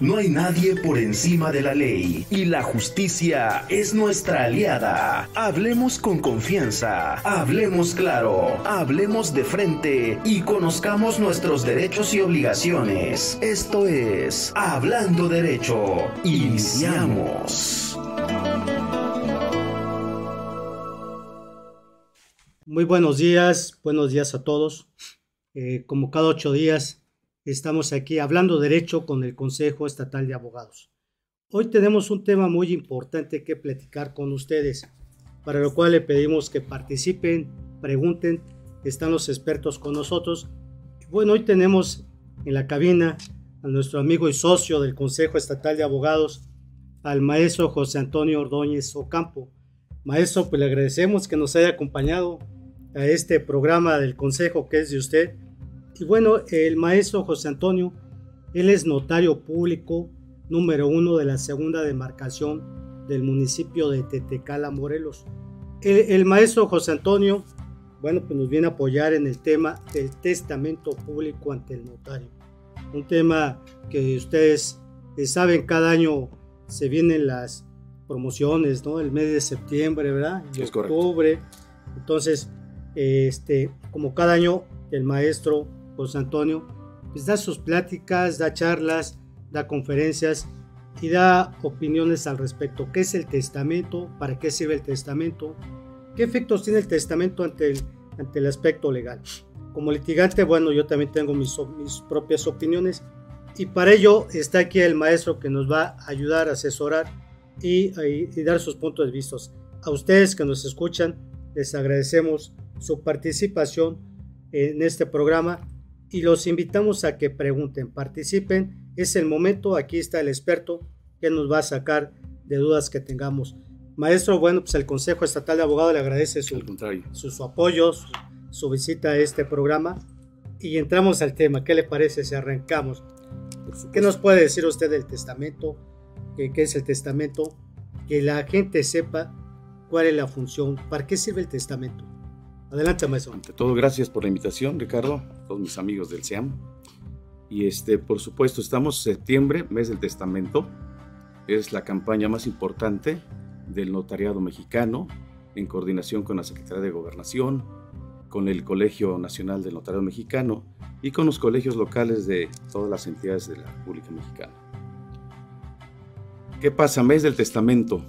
No hay nadie por encima de la ley y la justicia es nuestra aliada. Hablemos con confianza, hablemos claro, hablemos de frente y conozcamos nuestros derechos y obligaciones. Esto es Hablando Derecho. Iniciamos. Muy buenos días, buenos días a todos. Eh, como cada ocho días Estamos aquí hablando derecho con el Consejo Estatal de Abogados. Hoy tenemos un tema muy importante que platicar con ustedes, para lo cual le pedimos que participen, pregunten, están los expertos con nosotros. Bueno, hoy tenemos en la cabina a nuestro amigo y socio del Consejo Estatal de Abogados, al maestro José Antonio Ordóñez Ocampo. Maestro, pues le agradecemos que nos haya acompañado a este programa del Consejo que es de usted y bueno, el maestro José Antonio, él es notario público número uno de la segunda demarcación del municipio de Tetecala, Morelos. El, maestro José Antonio, bueno, pues nos viene a apoyar en el tema del testamento público ante el notario. Un tema que ustedes saben, cada año se vienen las promociones, ¿no? El mes de septiembre, ¿verdad? Y octubre. Entonces, este, como cada año, el maestro José Antonio, pues da sus pláticas, da charlas, da conferencias y da opiniones al respecto. ¿Qué es el testamento? ¿Para qué sirve el testamento? ¿Qué efectos tiene el testamento ante el, ante el aspecto legal? Como litigante, bueno, yo también tengo mis, mis propias opiniones y para ello está aquí el maestro que nos va a ayudar a asesorar y, y dar sus puntos de vista. A ustedes que nos escuchan, les agradecemos su participación en este programa y los invitamos a que pregunten, participen. Es el momento, aquí está el experto que nos va a sacar de dudas que tengamos. Maestro, bueno, pues el Consejo Estatal de Abogados le agradece su, su, apoyo, su, visita a este programa y entramos al tema. ¿Qué le parece si arrancamos? ¿Qué nos puede decir usted del testamento? ¿Qué, ¿Qué, es el testamento? Que la gente sepa cuál es la función, para qué sirve el testamento. Adelante, maestro. Ante todo, gracias por la invitación, Ricardo, a todos mis amigos del SEAM. Y este, por supuesto, estamos septiembre, mes del testamento. Es la campaña más importante del notariado mexicano, en coordinación con la Secretaría de Gobernación, con el Colegio Nacional del Notariado Mexicano y con los colegios locales de todas las entidades de la República Mexicana. ¿Qué pasa? Mes del testamento.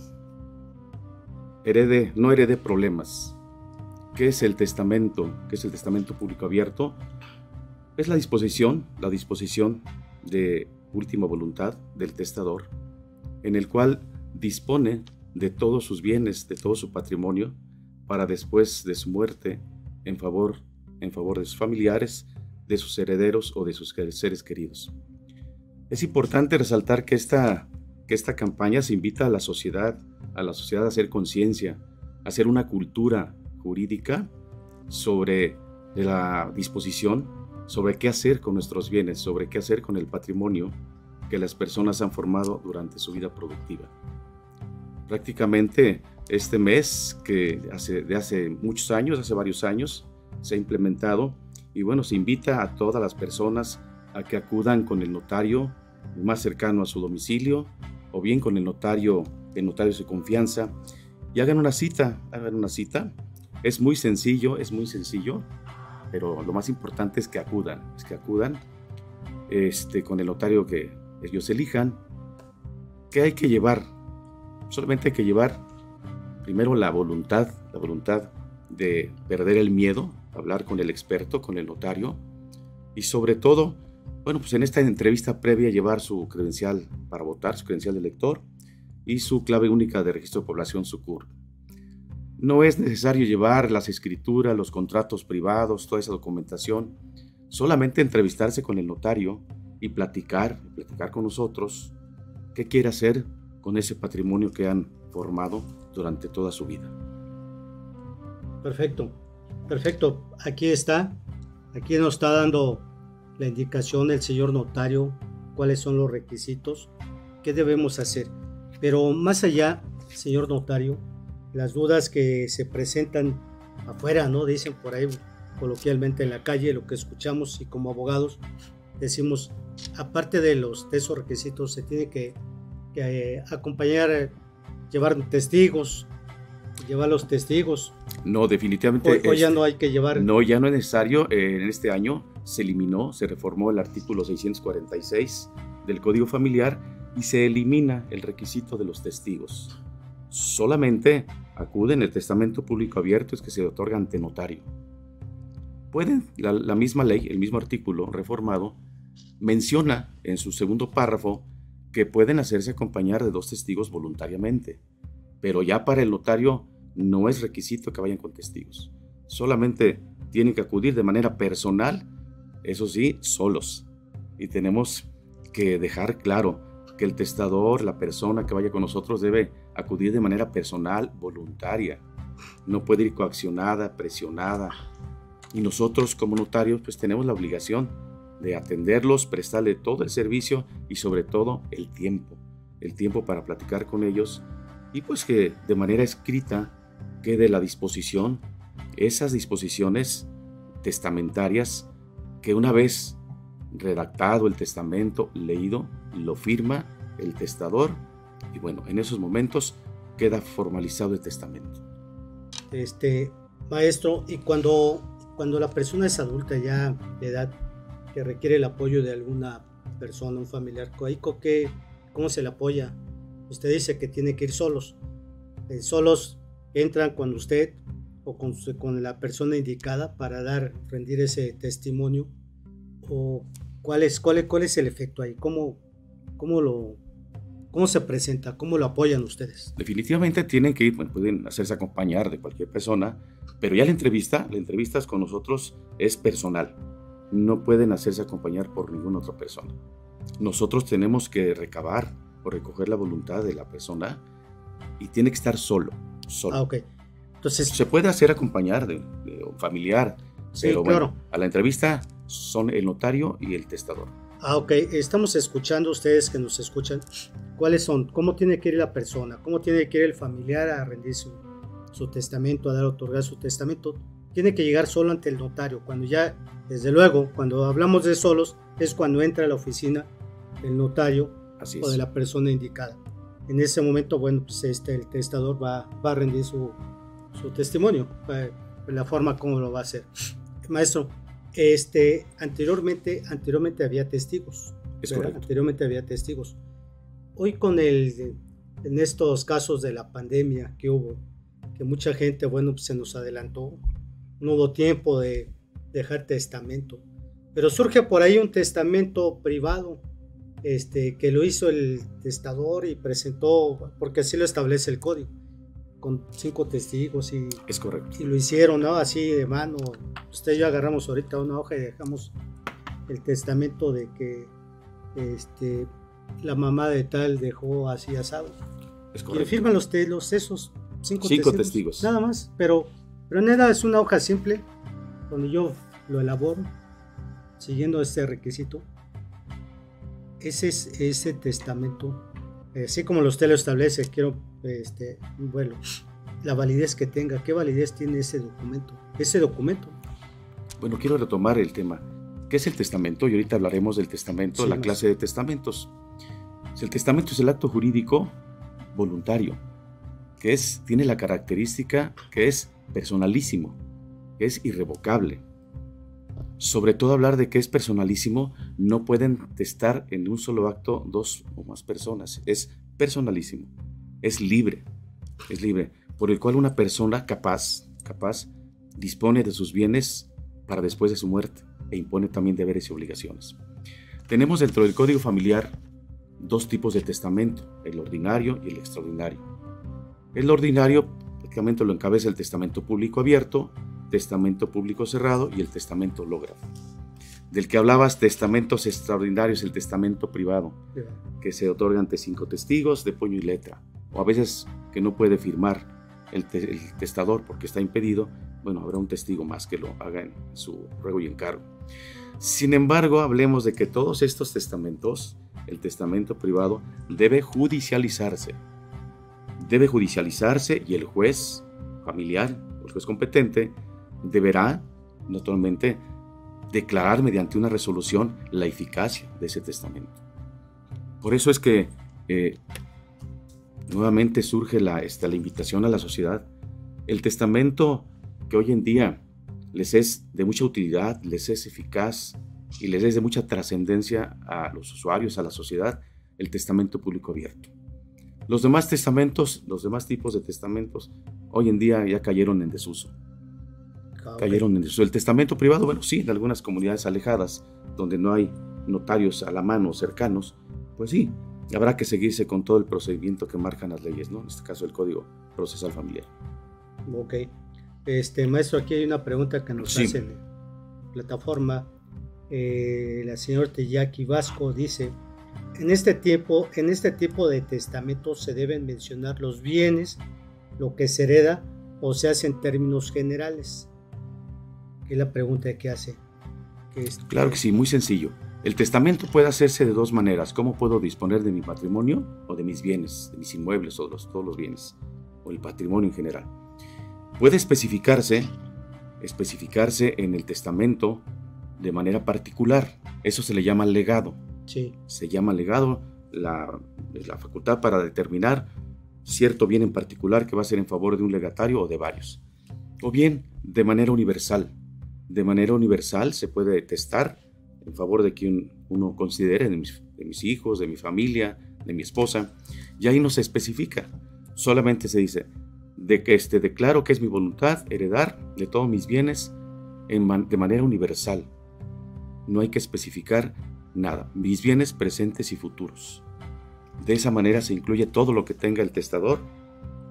Herede, no herede problemas ¿Qué es el testamento? ¿Qué es el testamento público abierto? Es la disposición, la disposición de última voluntad del testador, en el cual dispone de todos sus bienes, de todo su patrimonio, para después de su muerte, en favor, en favor de sus familiares, de sus herederos o de sus seres queridos. Es importante resaltar que esta, que esta campaña se invita a la sociedad, a la sociedad a hacer conciencia, a hacer una cultura jurídica sobre la disposición, sobre qué hacer con nuestros bienes, sobre qué hacer con el patrimonio que las personas han formado durante su vida productiva. Prácticamente este mes, que hace, de hace muchos años, hace varios años, se ha implementado y bueno, se invita a todas las personas a que acudan con el notario más cercano a su domicilio o bien con el notario, el notario de confianza y hagan una cita, hagan una cita es muy sencillo, es muy sencillo, pero lo más importante es que acudan, es que acudan este, con el notario que ellos elijan. ¿Qué hay que llevar? Solamente hay que llevar primero la voluntad, la voluntad de perder el miedo, hablar con el experto, con el notario, y sobre todo, bueno, pues en esta entrevista previa llevar su credencial para votar, su credencial de elector y su clave única de registro de población, su CUR. No es necesario llevar las escrituras, los contratos privados, toda esa documentación. Solamente entrevistarse con el notario y platicar, platicar con nosotros qué quiere hacer con ese patrimonio que han formado durante toda su vida. Perfecto, perfecto. Aquí está, aquí nos está dando la indicación el señor notario, cuáles son los requisitos, qué debemos hacer. Pero más allá, señor notario, las dudas que se presentan afuera, ¿no? Dicen por ahí coloquialmente en la calle, lo que escuchamos y como abogados, decimos, aparte de los de esos requisitos, se tiene que, eh, acompañar, llevar testigos, llevar los testigos. No, definitivamente. O, ya no hay que llevar. No, ya no es necesario. en este año se eliminó, se reformó el artículo 646 del Código Familiar y se elimina el requisito de los testigos. Solamente acuden el testamento público abierto es que se otorga ante notario. Pueden, la, misma ley, el mismo artículo reformado, menciona en su segundo párrafo que pueden hacerse acompañar de dos testigos voluntariamente, pero ya para el notario no es requisito que vayan con testigos. Solamente tienen que acudir de manera personal, eso sí, solos. Y tenemos que dejar claro que el testador, la persona que vaya con nosotros, debe acudir de manera personal, voluntaria. No puede ir coaccionada, presionada, y nosotros como notarios pues tenemos la obligación de atenderlos, prestarle todo el servicio y sobre todo el tiempo, el tiempo para platicar con ellos y pues que de manera escrita quede la disposición, esas disposiciones testamentarias que una vez redactado el testamento, leído, lo firma el testador y bueno, en esos momentos queda formalizado el testamento. Este, maestro, y cuando cuando la persona es adulta ya de edad que requiere el apoyo de alguna persona, un familiar, ¿qué, ¿cómo se le apoya? Usted dice que tiene que ir solos. Eh, solos entran con usted o con, la persona indicada para dar, rendir ese testimonio. ¿O cuál es, cuál es el efecto ahí? ¿Cómo, cómo, lo, ¿Cómo se presenta? ¿Cómo lo apoyan ustedes? Definitivamente tienen que ir, pueden hacerse acompañar de cualquier persona pero ya la entrevista, la entrevista con nosotros es personal. No pueden hacerse acompañar por ninguna otra persona. Nosotros tenemos que recabar o recoger la voluntad de la persona y tiene que estar solo. solo. Ah, ok. Entonces, se puede hacer acompañar de, un familiar, sí, pero claro. a la entrevista son el notario y el testador. Ah, ok. Estamos escuchando, ustedes que nos escuchan, cuáles son, cómo tiene que ir la persona, cómo tiene que ir el familiar a rendir su, su testamento, a dar otorgar su testamento, tiene que llegar solo ante el notario. Cuando ya, desde luego, cuando hablamos de solos, es cuando entra a la oficina el notario o de la persona indicada. En ese momento, bueno, pues este, el testador va, va a rendir su, su testimonio, la forma como lo va a hacer. Maestro, este, anteriormente, anteriormente había testigos. Anteriormente había testigos. Hoy con el, en estos casos de la pandemia que hubo, mucha gente, bueno, pues se nos adelantó, no hubo tiempo de dejar testamento. Pero surge por ahí un testamento privado, este, que lo hizo el testador y presentó, porque así lo establece el código, con cinco testigos y, es correcto. y lo hicieron, ¿no? Así de mano. Usted y yo agarramos ahorita una hoja y dejamos el testamento de que este, la mamá de tal dejó así asado. Es correcto. Y firman los, los esos cinco, testigos, Nada más, pero, pero nada, es una hoja simple. Cuando yo lo elaboro, siguiendo este requisito, ese es ese testamento, así como usted lo establece, quiero, este, bueno, la validez que tenga, qué validez tiene ese documento, ese documento. Bueno, quiero retomar el tema. ¿Qué es el testamento? Y ahorita hablaremos del testamento, la clase de testamentos. El testamento es el acto jurídico voluntario que es, tiene la característica que es personalísimo, que es irrevocable. Sobre todo hablar de que es personalísimo, no pueden testar en un solo acto dos o más personas. Es personalísimo, es libre, es libre, por el cual una persona capaz, capaz, dispone de sus bienes para después de su muerte e impone también deberes y obligaciones. Tenemos dentro del Código Familiar dos tipos de testamento, el ordinario y el extraordinario. El ordinario prácticamente lo encabeza el testamento público abierto, testamento público cerrado y el testamento lógrafo. Del que hablabas, testamentos extraordinarios, el testamento privado, que se otorga ante cinco testigos de puño y letra, o a veces que no puede firmar el, testador porque está impedido, bueno, habrá un testigo más que lo haga en su ruego y encargo. Sin embargo, hablemos de que todos estos testamentos, el testamento privado, debe judicializarse debe judicializarse y el juez familiar, el juez competente, deberá naturalmente declarar mediante una resolución la eficacia de ese testamento. Por eso es que eh, nuevamente surge la, esta, la invitación a la sociedad. El testamento que hoy en día les es de mucha utilidad, les es eficaz y les es de mucha trascendencia a los usuarios, a la sociedad, el testamento público abierto. Los demás testamentos, los demás tipos de testamentos, hoy en día ya cayeron en desuso. Cayeron en desuso. El testamento privado, bueno, sí, en algunas comunidades alejadas, donde no hay notarios a la mano cercanos, pues sí, habrá que seguirse con todo el procedimiento que marcan las leyes, ¿no? En este caso, el Código Procesal Familiar. Ok. Este, maestro, aquí hay una pregunta que nos hace en la plataforma. Eh, la señora Teyaki Vasco dice, en este tiempo, en este tipo de testamentos se deben mencionar los bienes, lo que se hereda o se hace en términos generales. ¿Qué es la pregunta que hace? claro que sí, muy sencillo. El testamento puede hacerse de dos maneras. ¿Cómo puedo disponer de mi patrimonio o de mis bienes, de mis inmuebles o de todos los bienes, o el patrimonio en general? Puede especificarse, especificarse en el testamento de manera particular. Eso se le llama legado. Sí. Se llama legado la, la facultad para determinar cierto bien en particular que va a ser en favor de un legatario o de varios. O bien de manera universal. De manera universal se puede testar en favor de quien uno considere, de mis, hijos, de mi familia, de mi esposa. Y ahí no se especifica. Solamente se dice, de que este, declaro que es mi voluntad heredar de todos mis bienes de manera universal. No hay que especificar nada, mis bienes presentes y futuros. De esa manera se incluye todo lo que tenga el testador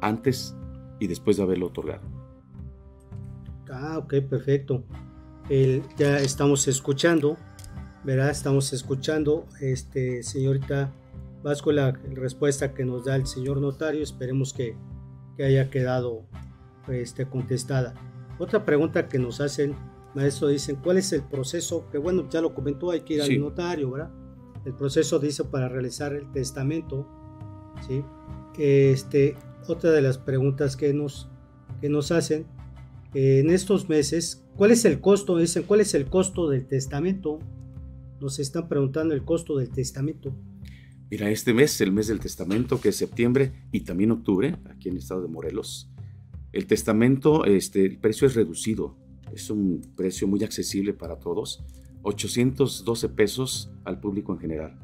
antes y después de haberlo otorgado. Ah, ok, perfecto. ya estamos escuchando, ¿verdad? Estamos escuchando, este, señorita Vasco, la respuesta que nos da el señor notario. Esperemos que haya quedado este, contestada. Otra pregunta que nos hacen, maestro, dicen, ¿cuál es el proceso? Que bueno, ya lo comentó, hay que ir al notario, ¿verdad? El proceso dice para realizar el testamento, ¿sí? Este, otra de las preguntas que nos, que nos hacen, en estos meses, ¿cuál es el costo? Dicen, ¿cuál es el costo del testamento? Nos están preguntando el costo del testamento. Mira, este mes, el mes del testamento, que es septiembre y también octubre, aquí en el estado de Morelos, el testamento, este, el precio es reducido, es un precio muy accesible para todos, 812 pesos al público en general,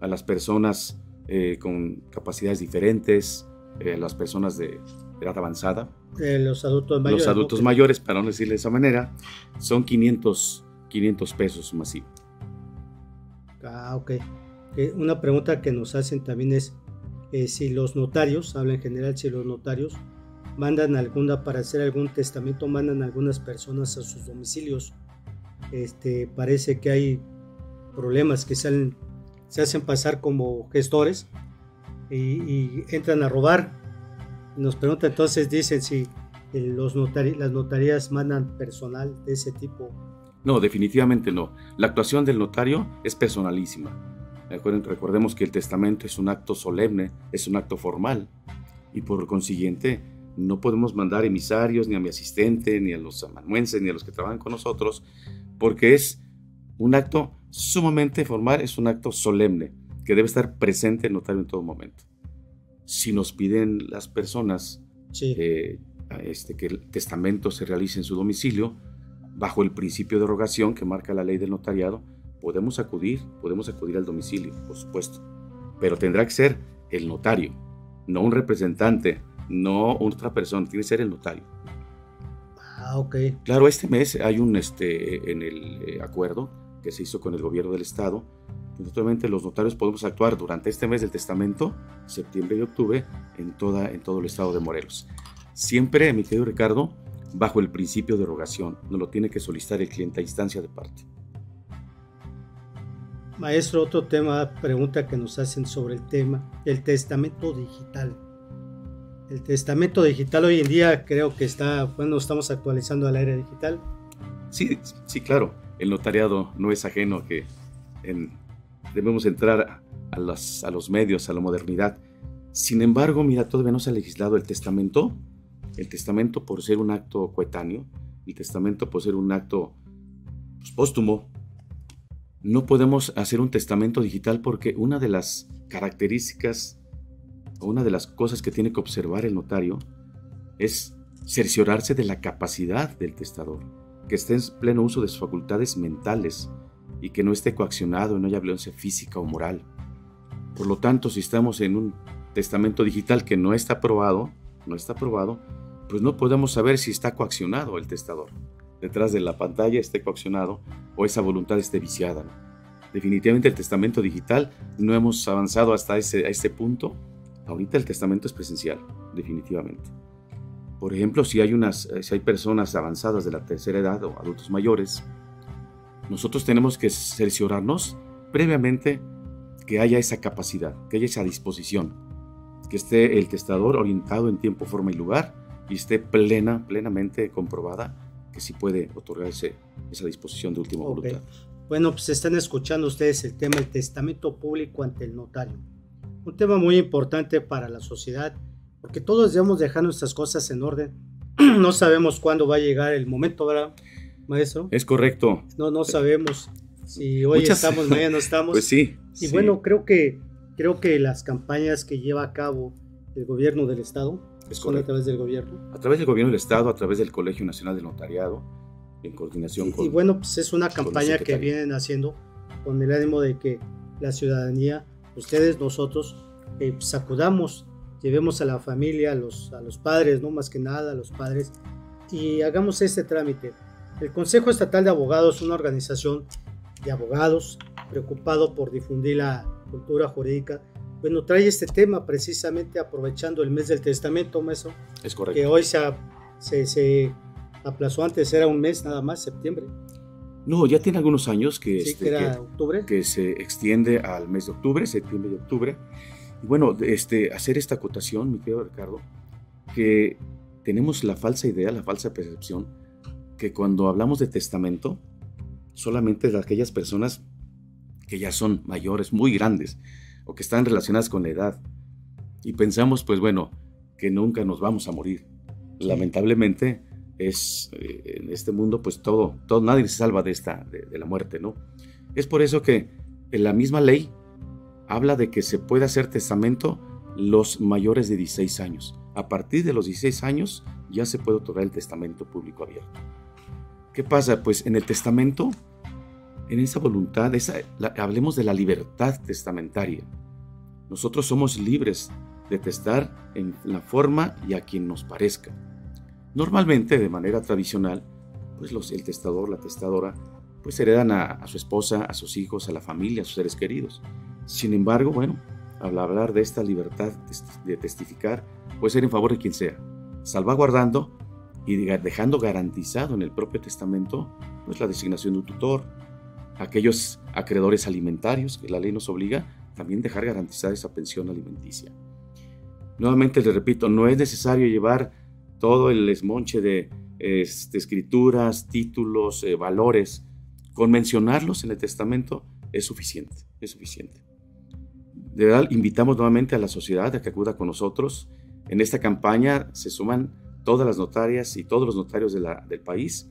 a las personas eh, con capacidades diferentes, a eh, las personas de edad avanzada. Eh, los adultos mayores. Los adultos mayores, para no decirle de esa manera, son 500, 500 pesos masivo. Ah, ok una pregunta que nos hacen también es eh, si los notarios, habla en general, si los notarios mandan alguna, para hacer algún testamento, mandan algunas personas a sus domicilios. Este, parece que hay problemas que salen, se hacen pasar como gestores y, entran a robar. Nos preguntan entonces, dicen si los las notarías mandan personal de ese tipo. No, definitivamente no. La actuación del notario es personalísima recordemos que el testamento es un acto solemne, es un acto formal y por consiguiente no podemos mandar emisarios ni a mi asistente, ni a los amanuenses, ni a los que trabajan con nosotros, porque es un acto sumamente formal, es un acto solemne que debe estar presente el notario en todo momento. Si nos piden las personas eh, este, que el testamento se realice en su domicilio, bajo el principio de rogación que marca la ley del notariado, podemos acudir, podemos acudir al domicilio, por supuesto, pero tendrá que ser el notario, no un representante, no otra persona, tiene que ser el notario. Ah, ok. Claro, este mes hay un, este, en el eh, acuerdo que se hizo con el gobierno del estado, naturalmente los notarios podemos actuar durante este mes del testamento, septiembre y octubre, en, toda, en todo el estado de Morelos. Siempre, mi querido Ricardo, bajo el principio de rogación, no lo tiene que solicitar el cliente a instancia de parte. Maestro, otro tema, pregunta que nos hacen sobre el tema, el testamento digital. El testamento digital hoy en día creo que está, bueno, estamos actualizando a la era digital. Sí, sí, claro. El notariado no es ajeno a que debemos entrar a los, a los medios, a la modernidad. Sin embargo, mira, todavía no se ha legislado el testamento. El testamento por ser un acto coetáneo, el testamento por ser un acto pues, póstumo. No podemos hacer un testamento digital porque una de las características o una de las cosas que tiene que observar el notario es cerciorarse de la capacidad del testador, que esté en pleno uso de sus facultades mentales y que no esté coaccionado no haya violencia física o moral. Por lo tanto, si estamos en un testamento digital que no está aprobado, no está aprobado, pues no podemos saber si está coaccionado el testador. Detrás de la pantalla esté coaccionado o esa voluntad esté viciada. Definitivamente el testamento digital no hemos avanzado hasta ese, a este punto. Ahorita el testamento es presencial, definitivamente. Por ejemplo, si hay, unas, eh, si hay personas avanzadas de la tercera edad o adultos mayores, nosotros tenemos que cerciorarnos previamente que haya esa capacidad, que haya esa disposición, que esté el testador orientado en tiempo, forma y lugar y esté plena, plenamente comprobada que sí puede otorgarse esa disposición de última voluntad. Bueno, pues están escuchando ustedes el tema del testamento público ante el notario. Un tema muy importante para la sociedad, porque todos debemos dejar nuestras cosas en orden. no sabemos cuándo va a llegar el momento, ¿verdad, maestro? Es correcto. No, no sabemos si hoy estamos, mañana no estamos. Pues sí. Y bueno, creo que, creo que las campañas que lleva a cabo el gobierno del Estado, son a través del gobierno. A través del gobierno del Estado, a través del Colegio Nacional del Notariado, en coordinación con... Y bueno, pues es una campaña que vienen haciendo con el ánimo de que la ciudadanía, ustedes, nosotros, eh, pues acudamos, llevemos a la familia, a los, a los padres, no más que nada, a los padres, y hagamos este trámite. El Consejo Estatal de Abogados es una organización de abogados preocupado por difundir la cultura jurídica. Bueno, trae este tema precisamente aprovechando el mes del testamento, maestro. Es correcto. Que hoy se, se, se aplazó antes, era un mes nada más, septiembre. No, ya tiene algunos años que, sí, este, que, era octubre. que se extiende al mes de octubre, septiembre y octubre. Y bueno, este, hacer esta acotación, mi querido Ricardo, que tenemos la falsa idea, la falsa percepción, que cuando hablamos de testamento, solamente de aquellas personas que ya son mayores, muy grandes, o que están relacionadas con la edad. Y pensamos, pues bueno, que nunca nos vamos a morir. Lamentablemente, es eh, en este mundo pues todo, todo nadie se salva de esta de, la muerte, ¿no? Es por eso que en la misma ley habla de que se puede hacer testamento los mayores de 16 años. A partir de los 16 años ya se puede otorgar el testamento público abierto. ¿Qué pasa? Pues en el testamento, en esa voluntad, hablemos de la libertad testamentaria. Nosotros somos libres de testar en la forma y a quien nos parezca. Normalmente, de manera tradicional, pues el testador, la testadora, pues heredan a, su esposa, a sus hijos, a la familia, a sus seres queridos. Sin embargo, bueno, al hablar de esta libertad de testificar, puede ser en favor de quien sea, salvaguardando y dejando garantizado en el propio testamento pues, la designación de un tutor, aquellos acreedores alimentarios que la ley nos obliga, también dejar garantizada esa pensión alimenticia. Nuevamente les repito, no es necesario llevar todo el esmonche de este, escrituras, títulos, eh, valores, con mencionarlos en el testamento es suficiente, es suficiente. De verdad, invitamos nuevamente a la sociedad a que acuda con nosotros. En esta campaña se suman todas las notarias y todos los notarios de la, del país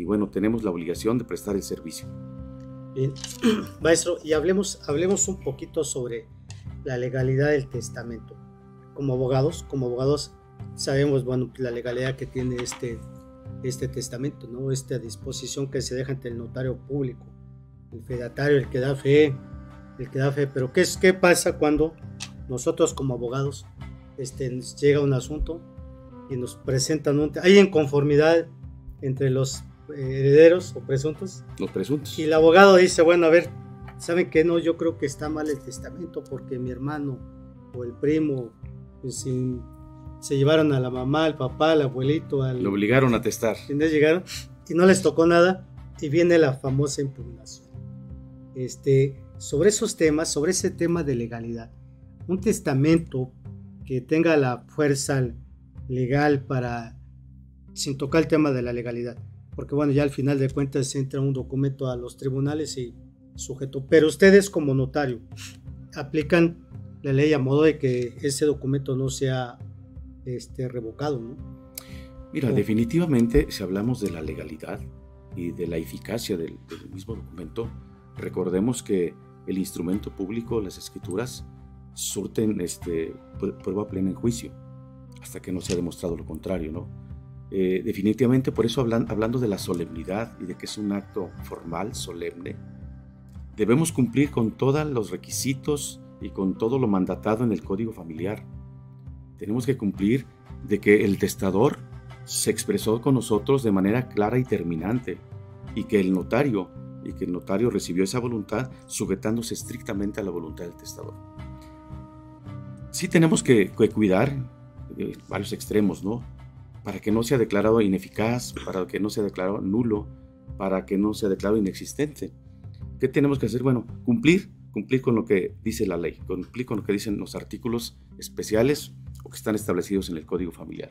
y bueno, tenemos la obligación de prestar el servicio. Bien, maestro, y hablemos, hablemos un poquito sobre la legalidad del testamento. Como abogados, como abogados sabemos, la legalidad que tiene este, este testamento, ¿no? Esta disposición que se deja ante el notario público, el fedatario, el que da fe, el que da fe. Pero ¿qué, es, qué pasa cuando nosotros como abogados este, llega un asunto y nos presentan un... Hay inconformidad entre los herederos o presuntos. Los presuntos. Y el abogado dice, bueno, a ver, ¿saben qué? No, yo creo que está mal el testamento porque mi hermano o el primo, pues, sin se llevaron a la mamá, al papá, al abuelito, al... Lo obligaron a testar. llegaron y no les tocó nada y viene la famosa impugnación. Este, sobre esos temas, sobre ese tema de legalidad, un testamento que tenga la fuerza legal para, sin tocar el tema de la legalidad, porque bueno, ya al final de cuentas entra un documento a los tribunales y sujeto, pero ustedes como notario aplican la ley a modo de que ese documento no sea este, revocado, ¿no? Mira, definitivamente, si hablamos de la legalidad, y de la eficacia del, mismo documento, recordemos que el instrumento público, las escrituras, surten este, prueba plena en juicio, hasta que no se ha demostrado lo contrario, ¿no? Eh, definitivamente, por eso hablando de la solemnidad y de que es un acto formal, solemne, debemos cumplir con todos los requisitos y con todo lo mandatado en el código familiar. Tenemos que cumplir de que el testador se expresó con nosotros de manera clara y terminante y que el notario y que el notario recibió esa voluntad sujetándose estrictamente a la voluntad del testador. Sí tenemos que, cuidar de varios extremos, ¿no? Para que no sea declarado ineficaz, para que no sea declarado nulo, para que no sea declarado inexistente. ¿Qué tenemos que hacer? Bueno, cumplir, cumplir con lo que dice la ley, cumplir con lo que dicen los artículos especiales o que están establecidos en el Código Familiar.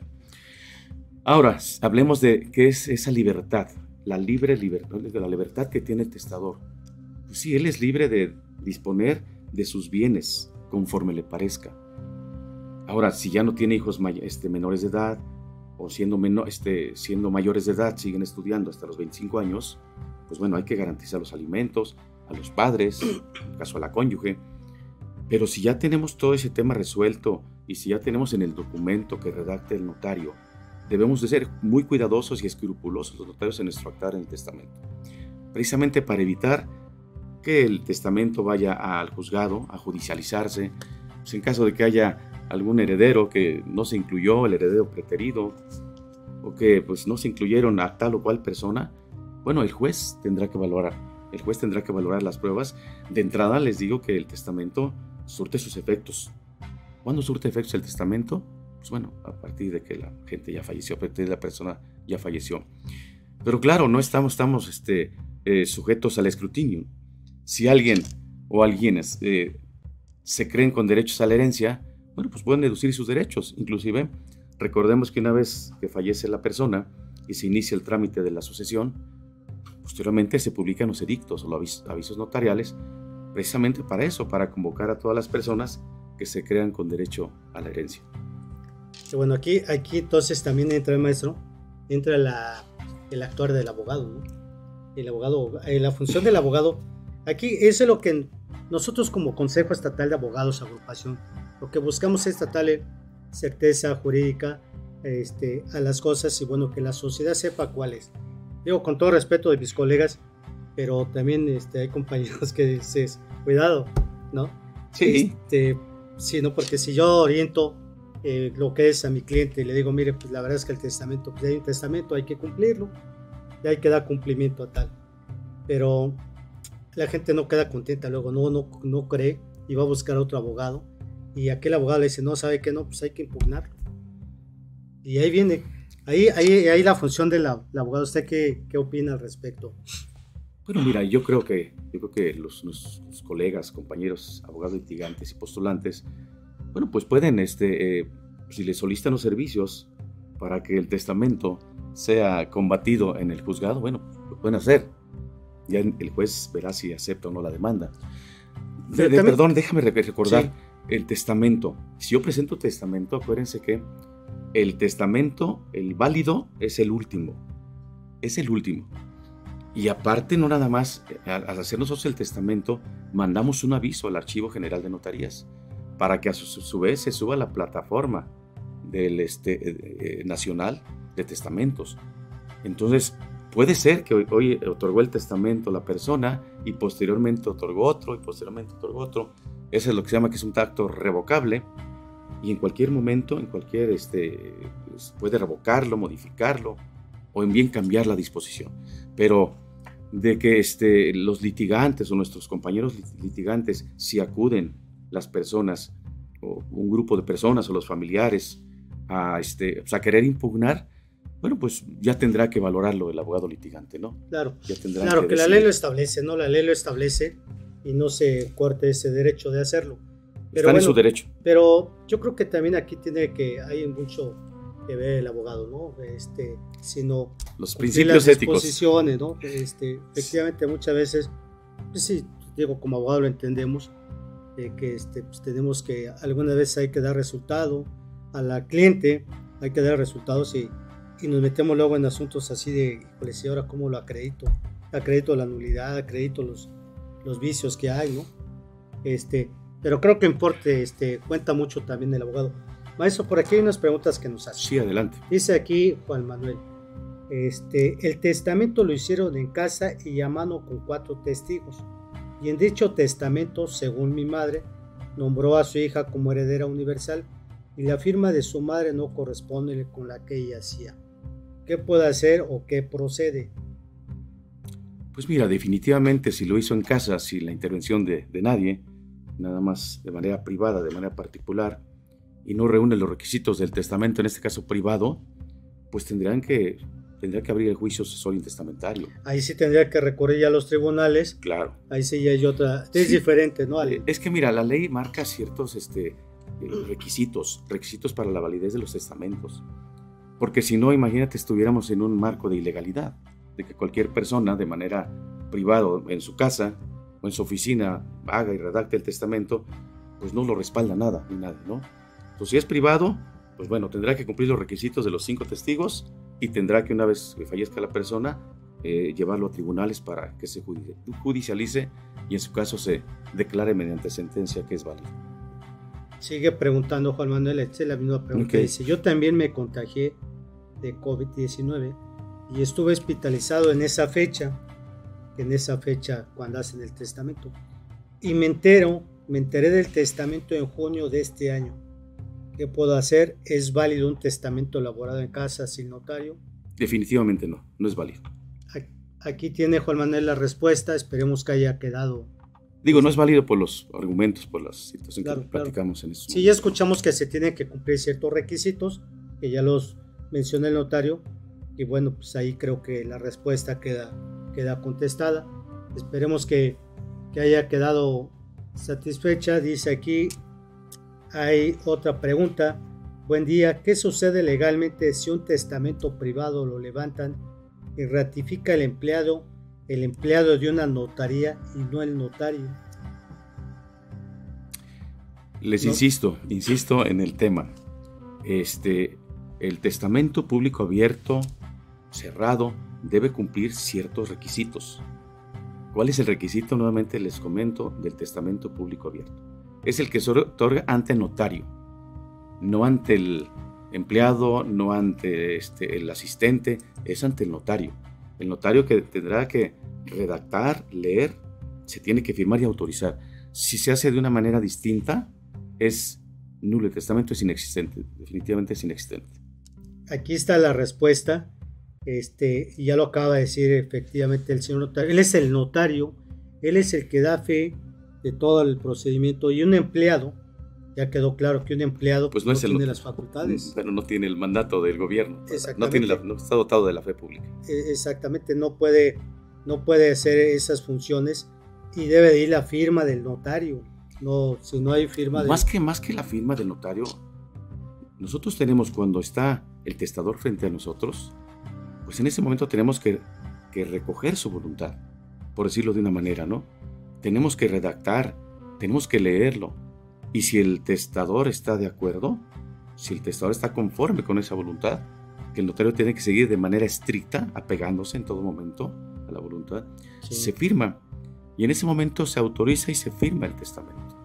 Ahora, hablemos de qué es esa libertad, la libre libertad, la libertad que tiene el testador. Pues sí, él es libre de disponer de sus bienes conforme le parezca. Ahora, si ya no tiene hijos este, menores de edad o siendo, este, siendo mayores de edad siguen estudiando hasta los 25 años, pues bueno, hay que garantizar los alimentos a los padres, en caso a la cónyuge. Pero si ya tenemos todo ese tema resuelto y si ya tenemos en el documento que redacte el notario debemos de ser muy cuidadosos y escrupulosos los notarios en nuestro actar en el testamento, precisamente para evitar que el testamento vaya al juzgado a judicializarse, pues en caso de que haya algún heredero que no se incluyó, el heredero preterido, o que pues no se incluyeron a tal o cual persona, bueno, el juez tendrá que valorar, el juez tendrá que valorar las pruebas. De entrada les digo que el testamento surte sus efectos. ¿Cuándo surte efectos el testamento? pues bueno, a partir de que la gente ya falleció, a partir de la persona ya falleció. Pero claro, no estamos, estamos este, eh, sujetos al escrutinio. Si alguien o alguienes eh, se creen con derechos a la herencia, bueno, pues pueden deducir sus derechos. Inclusive, recordemos que una vez que fallece la persona y se inicia el trámite de la sucesión, posteriormente se publican los edictos o los avisos notariales, precisamente para eso, para convocar a todas las personas que se crean con derecho a la herencia bueno, aquí, aquí entonces también entra el maestro, entra la, el actuar del abogado, ¿no? El abogado, eh, la función del abogado. Aquí eso es lo que nosotros como Consejo Estatal de Abogados, agrupación, lo que buscamos es darle certeza jurídica este, a las cosas y bueno, que la sociedad sepa cuáles. Digo con todo respeto de mis colegas, pero también este, hay compañeros que dices, cuidado, ¿no? Sí. Este, sí, ¿no? Porque si yo oriento eh, lo que es a mi cliente y le digo, mire, pues la verdad es que el testamento, pues hay un testamento, hay que cumplirlo y hay que dar cumplimiento a tal. Pero la gente no queda contenta, luego no, no, no cree y va a buscar otro abogado y aquel abogado le dice, no, sabe que no, pues hay que impugnarlo. Y ahí viene, ahí, ahí, ahí la función del abogado. ¿Usted qué, qué opina al respecto? Bueno, mira, yo creo que, yo creo que los, los, colegas, compañeros, abogados litigantes y postulantes, bueno, pues pueden, este, eh, si le solicitan los servicios para que el testamento sea combatido en el juzgado, bueno, lo pueden hacer. Ya el juez verá si acepta o no la demanda. perdón, déjame recordar el testamento. Si yo presento testamento, acuérdense que el testamento, el válido, es el último. Es el último. Y aparte, no nada más, al hacer nosotros el testamento, mandamos un aviso al Archivo General de Notarías para que a su, vez se suba a la plataforma del este, eh, eh, nacional de testamentos. Entonces, puede ser que hoy, otorgó el testamento la persona y posteriormente otorgó otro y posteriormente otorgó otro. Eso es lo que se llama que es un acto revocable y en cualquier momento, en cualquier, este, pues, puede revocarlo, modificarlo o en bien cambiar la disposición. Pero de que este, los litigantes o nuestros compañeros litigantes, si acuden las personas o un grupo de personas o los familiares a, este, pues, a querer impugnar, bueno, pues ya tendrá que valorarlo el abogado litigante, ¿no? Claro, claro que, la ley lo establece, ¿no? La ley lo establece y no se corte ese derecho de hacerlo. Pero Están en su derecho. Pero yo creo que también aquí tiene que, hay mucho que ver el abogado, ¿no? Este, sino los principios las disposiciones, ¿no? Este, efectivamente, muchas veces, pues sí, digo, como abogado lo entendemos, que este, pues, tenemos que alguna vez hay que dar resultado a la cliente, hay que dar resultados y y nos metemos luego en asuntos así de, pues, ¿y ahora cómo lo acredito? Acredito la nulidad, acredito los, los vicios que hay, ¿no? Este, pero creo que importe, este, cuenta mucho también el abogado. Maestro, por aquí hay unas preguntas que nos hacen. Sí, adelante. Dice aquí Juan Manuel, este, el testamento lo hicieron en casa y a mano con cuatro testigos. Y en dicho testamento, según mi madre, nombró a su hija como heredera universal y la firma de su madre no corresponde con la que ella hacía. ¿Qué puede hacer o qué procede? Pues mira, definitivamente si lo hizo en casa, sin la intervención de, nadie, nada más de manera privada, de manera particular, y no reúne los requisitos del testamento, en este caso privado, pues tendrían que, tendría que abrir el juicio sucesorio intestamentario. Ahí sí tendría que recurrir ya a los tribunales. Claro. Ahí sí ya hay otra. Es diferente, ¿no? Eh, es que mira, la ley marca ciertos este, eh, requisitos, requisitos para la validez de los testamentos. Porque si no, imagínate, estuviéramos en un marco de ilegalidad de que cualquier persona de manera privada en su casa o en su oficina haga y redacte el testamento, pues no lo respalda nada ni nada, ¿no? Entonces, si es privado, pues bueno, tendrá que cumplir los requisitos de los cinco testigos y tendrá que una vez que fallezca la persona, eh, llevarlo a tribunales para que se judicialice y en su caso se declare mediante sentencia que es válido. Sigue preguntando Juan Manuel, esta es la misma pregunta. Dice, yo también me contagié de COVID-19 y estuve hospitalizado en esa fecha, en esa fecha cuando hacen el testamento. Y me entero, me enteré del testamento en junio de este año. ¿Qué puedo hacer? ¿Es válido un testamento elaborado en casa sin notario? Definitivamente no, no es válido. Aquí tiene Juan Manuel la respuesta, esperemos que haya quedado. Digo, no es válido por los argumentos, por las situaciones que platicamos en eso. Sí, ya escuchamos que se tienen que cumplir ciertos requisitos, que ya los menciona el notario, y bueno, pues ahí creo que la respuesta queda, queda contestada. Esperemos que, que haya quedado satisfecha. Dice aquí, hay otra pregunta. Buen día, ¿qué sucede legalmente si un testamento privado lo levantan y ratifica el empleado, el empleado de una notaría y no el notario? Les insisto, insisto en el tema. Este, el testamento público abierto cerrado debe cumplir ciertos requisitos. ¿Cuál es el requisito? Nuevamente les comento del testamento público abierto. Es el que se otorga ante notario, no ante el empleado, no ante este, el asistente, es ante el notario. El notario que tendrá que redactar, leer, se tiene que firmar y autorizar. Si se hace de una manera distinta, es nulo. El testamento es inexistente, definitivamente es inexistente. Aquí está la respuesta este, ya lo acaba de decir efectivamente el señor notario, él es el notario, él es el que da fe de todo el procedimiento y un empleado, ya quedó claro que un empleado pues no, tiene las facultades. Pero no tiene el mandato del gobierno, no, tiene no está dotado de la fe pública. E, exactamente, no puede, no puede hacer esas funciones y debe de ir la firma del notario. No, si no hay firma más que más que la firma del notario, nosotros tenemos cuando está el testador frente a nosotros, pues en ese momento tenemos que, recoger su voluntad, por decirlo de una manera, ¿no? Tenemos que redactar, tenemos que leerlo. Y si el testador está de acuerdo, si el testador está conforme con esa voluntad, que el notario tiene que seguir de manera estricta, apegándose en todo momento a la voluntad, se firma. Y en ese momento se autoriza y se firma el testamento.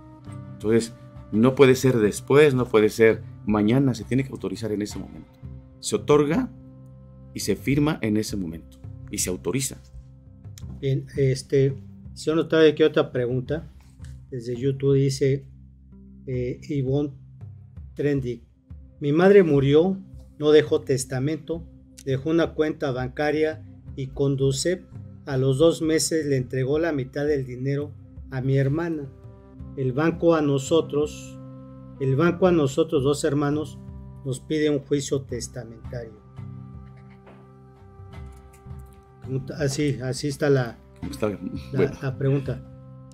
Entonces, no puede ser después, no puede ser mañana, se tiene que autorizar en ese momento. Se otorga y se firma en ese momento y se autoriza. Bien, este, si yo notaba aquí otra pregunta, desde YouTube dice eh, Ivonne Trendy, mi madre murió, no dejó testamento, dejó una cuenta bancaria y conduce a los dos meses le entregó la mitad del dinero a mi hermana. El banco a nosotros, el banco a nosotros dos hermanos nos pide un juicio testamentario. Así, así está la, la, pregunta.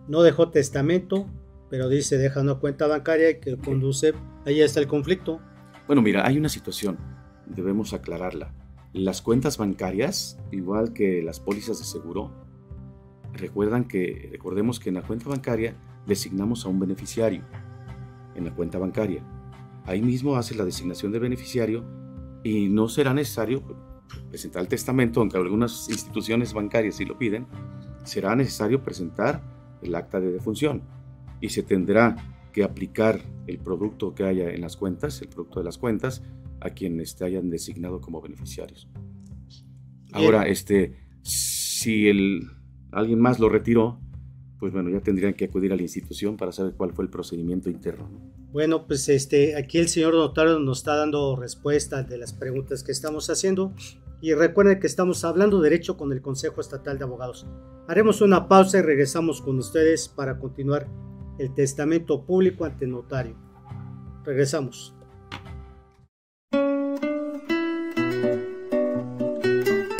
No dejó testamento, pero dice deja una cuenta bancaria que conduce, ahí está el conflicto. Bueno, mira, hay una situación, debemos aclararla. Las cuentas bancarias, igual que las pólizas de seguro, recuerdan que, recordemos que en la cuenta bancaria designamos a un beneficiario, en la cuenta bancaria. Ahí mismo hace la designación de beneficiario y no será necesario presentar el testamento, aunque algunas instituciones bancarias sí lo piden, será necesario presentar el acta de defunción y se tendrá que aplicar el producto que haya en las cuentas, el producto de las cuentas, a quienes te hayan designado como beneficiarios. Ahora, este, si el, alguien más lo retiró, pues bueno, ya tendrían que acudir a la institución para saber cuál fue el procedimiento interno. Bueno, pues este, aquí el señor notario nos está dando respuesta de las preguntas que estamos haciendo y recuerden que estamos hablando derecho con el Consejo Estatal de Abogados. Haremos una pausa y regresamos con ustedes para continuar el testamento público ante notario. Regresamos.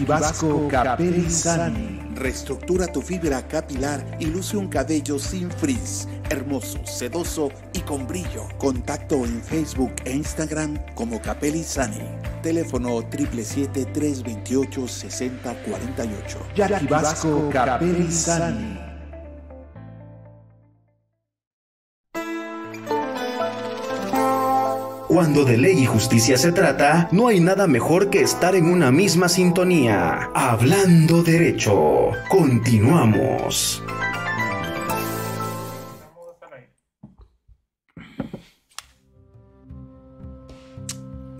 Vasco Capelli Sani. Reestructura tu fibra capilar y luce un cabello sin frizz, hermoso, sedoso y con brillo. Contacto en Facebook e Instagram como Capelli Sani. Teléfono 777-328-6048. Jackie Vasco Capelli Sani. Cuando de ley y justicia se trata, no hay nada mejor que estar en una misma sintonía. Hablando derecho. Continuamos.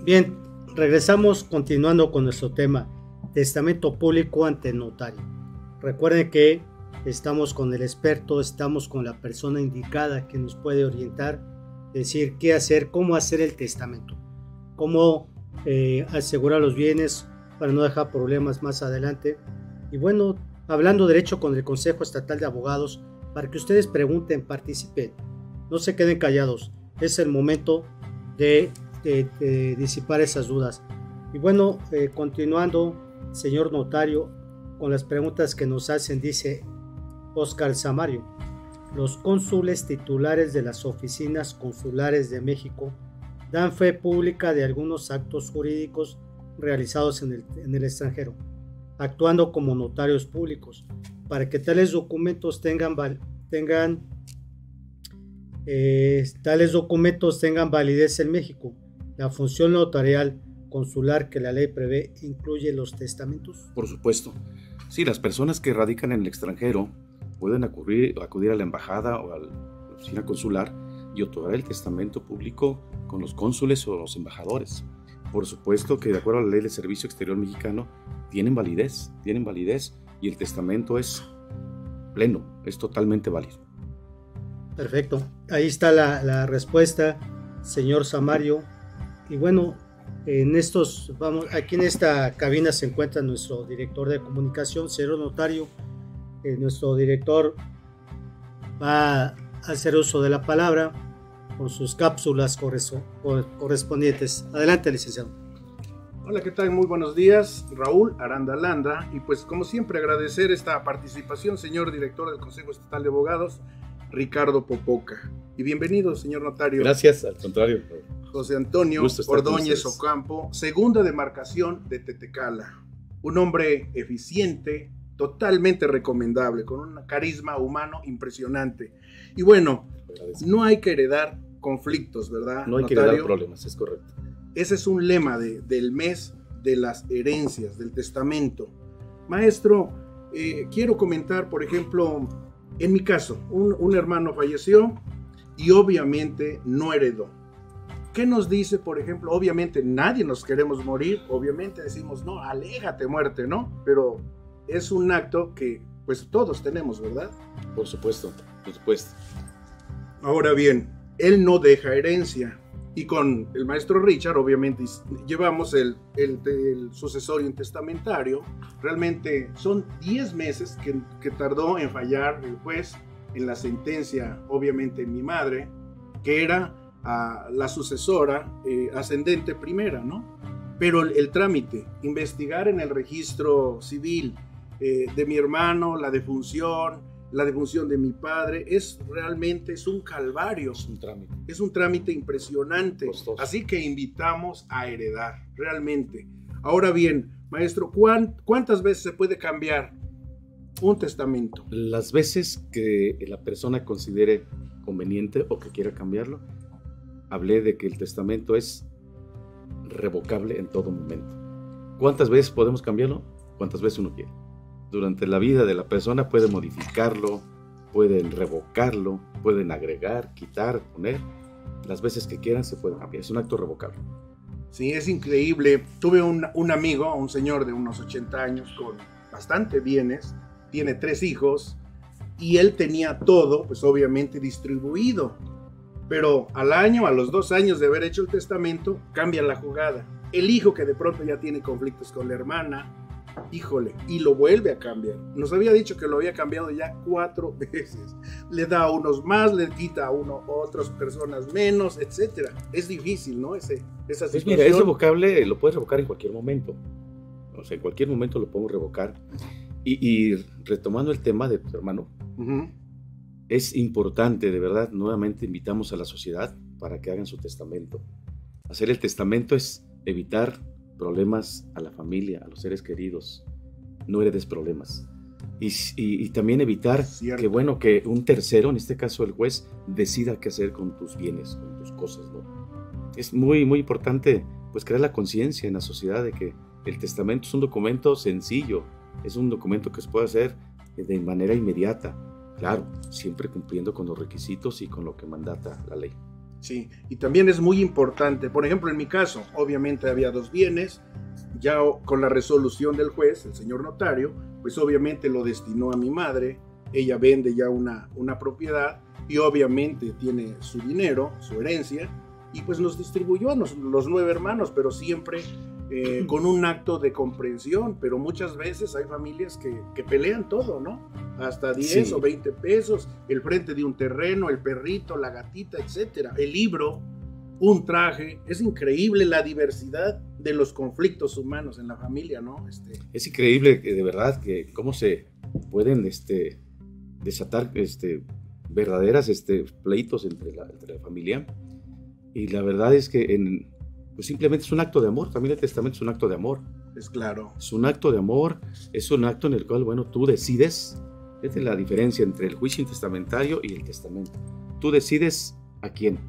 Bien, regresamos continuando con nuestro tema, testamento público ante notario. Recuerden que estamos con el experto, estamos con la persona indicada que nos puede orientar decir qué hacer, cómo hacer el testamento, cómo eh, asegurar los bienes para no dejar problemas más adelante. Y bueno, hablando derecho con el Consejo Estatal de Abogados, para que ustedes pregunten, participen, no se queden callados, es el momento de, disipar esas dudas. Y bueno, eh, continuando, señor notario, con las preguntas que nos hacen, dice Oscar Samario. Los cónsules titulares de las oficinas consulares de México dan fe pública de algunos actos jurídicos realizados en el, extranjero, actuando como notarios públicos, para que tales documentos tengan, eh, tales documentos tengan validez en México. La función notarial consular que la ley prevé incluye los testamentos. Por supuesto. Sí, las personas que radican en el extranjero pueden acudir, acudir a la embajada o a la oficina consular y otorgar el testamento público con los cónsules o los embajadores. Por supuesto que de acuerdo a la ley de servicio exterior mexicano, tienen validez, tienen validez y el testamento es pleno, es totalmente válido. Perfecto, ahí está la, la respuesta, señor Samario. Y bueno, en estos, vamos, aquí en esta cabina se encuentra nuestro director de comunicación, señor notario. Eh, nuestro director va a hacer uso de la palabra con sus cápsulas correspondientes. Adelante, licenciado. Hola, ¿qué tal? Muy buenos días. Raúl Aranda Landa. Y pues como siempre agradecer esta participación, señor director del Consejo Estatal de Abogados, Ricardo Popoca. Y bienvenido, señor notario. Gracias, al contrario. José Antonio Ordóñez Ocampo, segunda demarcación de Tetecala. Un hombre eficiente, totalmente recomendable, con un carisma humano impresionante. Y bueno, no hay que heredar conflictos, ¿verdad? No hay que heredar problemas, es correcto. Ese es un lema del mes de las herencias, del testamento. Maestro, eh, quiero comentar, por ejemplo, en mi caso, un hermano falleció y obviamente no heredó. ¿Qué nos dice, por ejemplo? Obviamente nadie nos queremos morir, obviamente decimos, no, aléjate muerte, ¿no? Pero es un acto que pues todos tenemos, ¿verdad? Por supuesto, por supuesto. Ahora bien, él no deja herencia. Y con el maestro Richard, obviamente, llevamos el, el, sucesorio testamentario. Realmente son 10 meses que, que, tardó en fallar el juez en la sentencia, obviamente, mi madre, que era a la sucesora eh, ascendente primera, ¿no? Pero el, trámite, investigar en el registro civil eh, de mi hermano, la defunción, la defunción de mi padre, es realmente, es un calvario. Es un trámite. Es un trámite impresionante. Así que invitamos a heredar, realmente. Ahora bien, maestro, ¿cuántas veces se puede cambiar un testamento? Las veces que la persona considere conveniente o que quiera cambiarlo, hablé de que el testamento es revocable en todo momento. ¿Cuántas veces podemos cambiarlo? Cuántas veces uno quiere. Durante la vida de la persona puede modificarlo, pueden revocarlo, pueden agregar, quitar, poner. Las veces que quieran se puede cambiar. Es un acto revocable. Sí, es increíble. Tuve un, amigo, un señor de unos 80 años con bastante bienes, tiene tres hijos y él tenía todo, pues obviamente distribuido pero al año, a los dos años de haber hecho el testamento, cambia la jugada. El hijo que de pronto ya tiene conflictos con la hermana, híjole, y lo vuelve a cambiar. Nos había dicho que lo había cambiado ya cuatro veces. Le da a unos más, le quita a uno otras personas menos, etcétera. Es difícil, ¿no? Ese, esa situación. mira, es revocable, lo puedes revocar en cualquier momento. O sea, en cualquier momento lo podemos revocar. Y, retomando el tema de tu hermano, es importante, de verdad, nuevamente invitamos a la sociedad para que hagan su testamento. Hacer el testamento es evitar problemas a la familia, a los seres queridos. No heredes problemas. Y, también evitar que, bueno, que un tercero, en este caso el juez, decida qué hacer con tus bienes, con tus cosas, ¿no? Es muy, muy importante, pues, crear la conciencia en la sociedad de que el testamento es un documento sencillo, es un documento que se puede hacer de manera inmediata, Claro, siempre cumpliendo con los requisitos y con lo que mandata la ley. Sí, y también es muy importante, por ejemplo, en mi caso, obviamente había dos bienes, ya con la resolución del juez, el señor notario, pues obviamente lo destinó a mi madre, ella vende ya una, una propiedad y obviamente tiene su dinero, su herencia, y pues nos distribuyó a los, los nueve hermanos, pero siempre eh, con un acto de comprensión, pero muchas veces hay familias que, pelean todo, ¿no? Hasta 10 o 20 pesos, el frente de un terreno, el perrito, la gatita, etcétera, el libro, un traje. Es increíble la diversidad de los conflictos humanos en la familia, ¿no? Este... Es increíble, de verdad, que cómo se pueden este, desatar este, verdaderas este, pleitos entre la, entre la familia. Y la verdad es que en, pues simplemente es un acto de amor. También el testamento es un acto de amor. Es claro. Es un acto de amor, es un acto en el cual, bueno, tú decides. Esta es la diferencia entre el juicio intestamentario y el testamento. Tú decides a quién,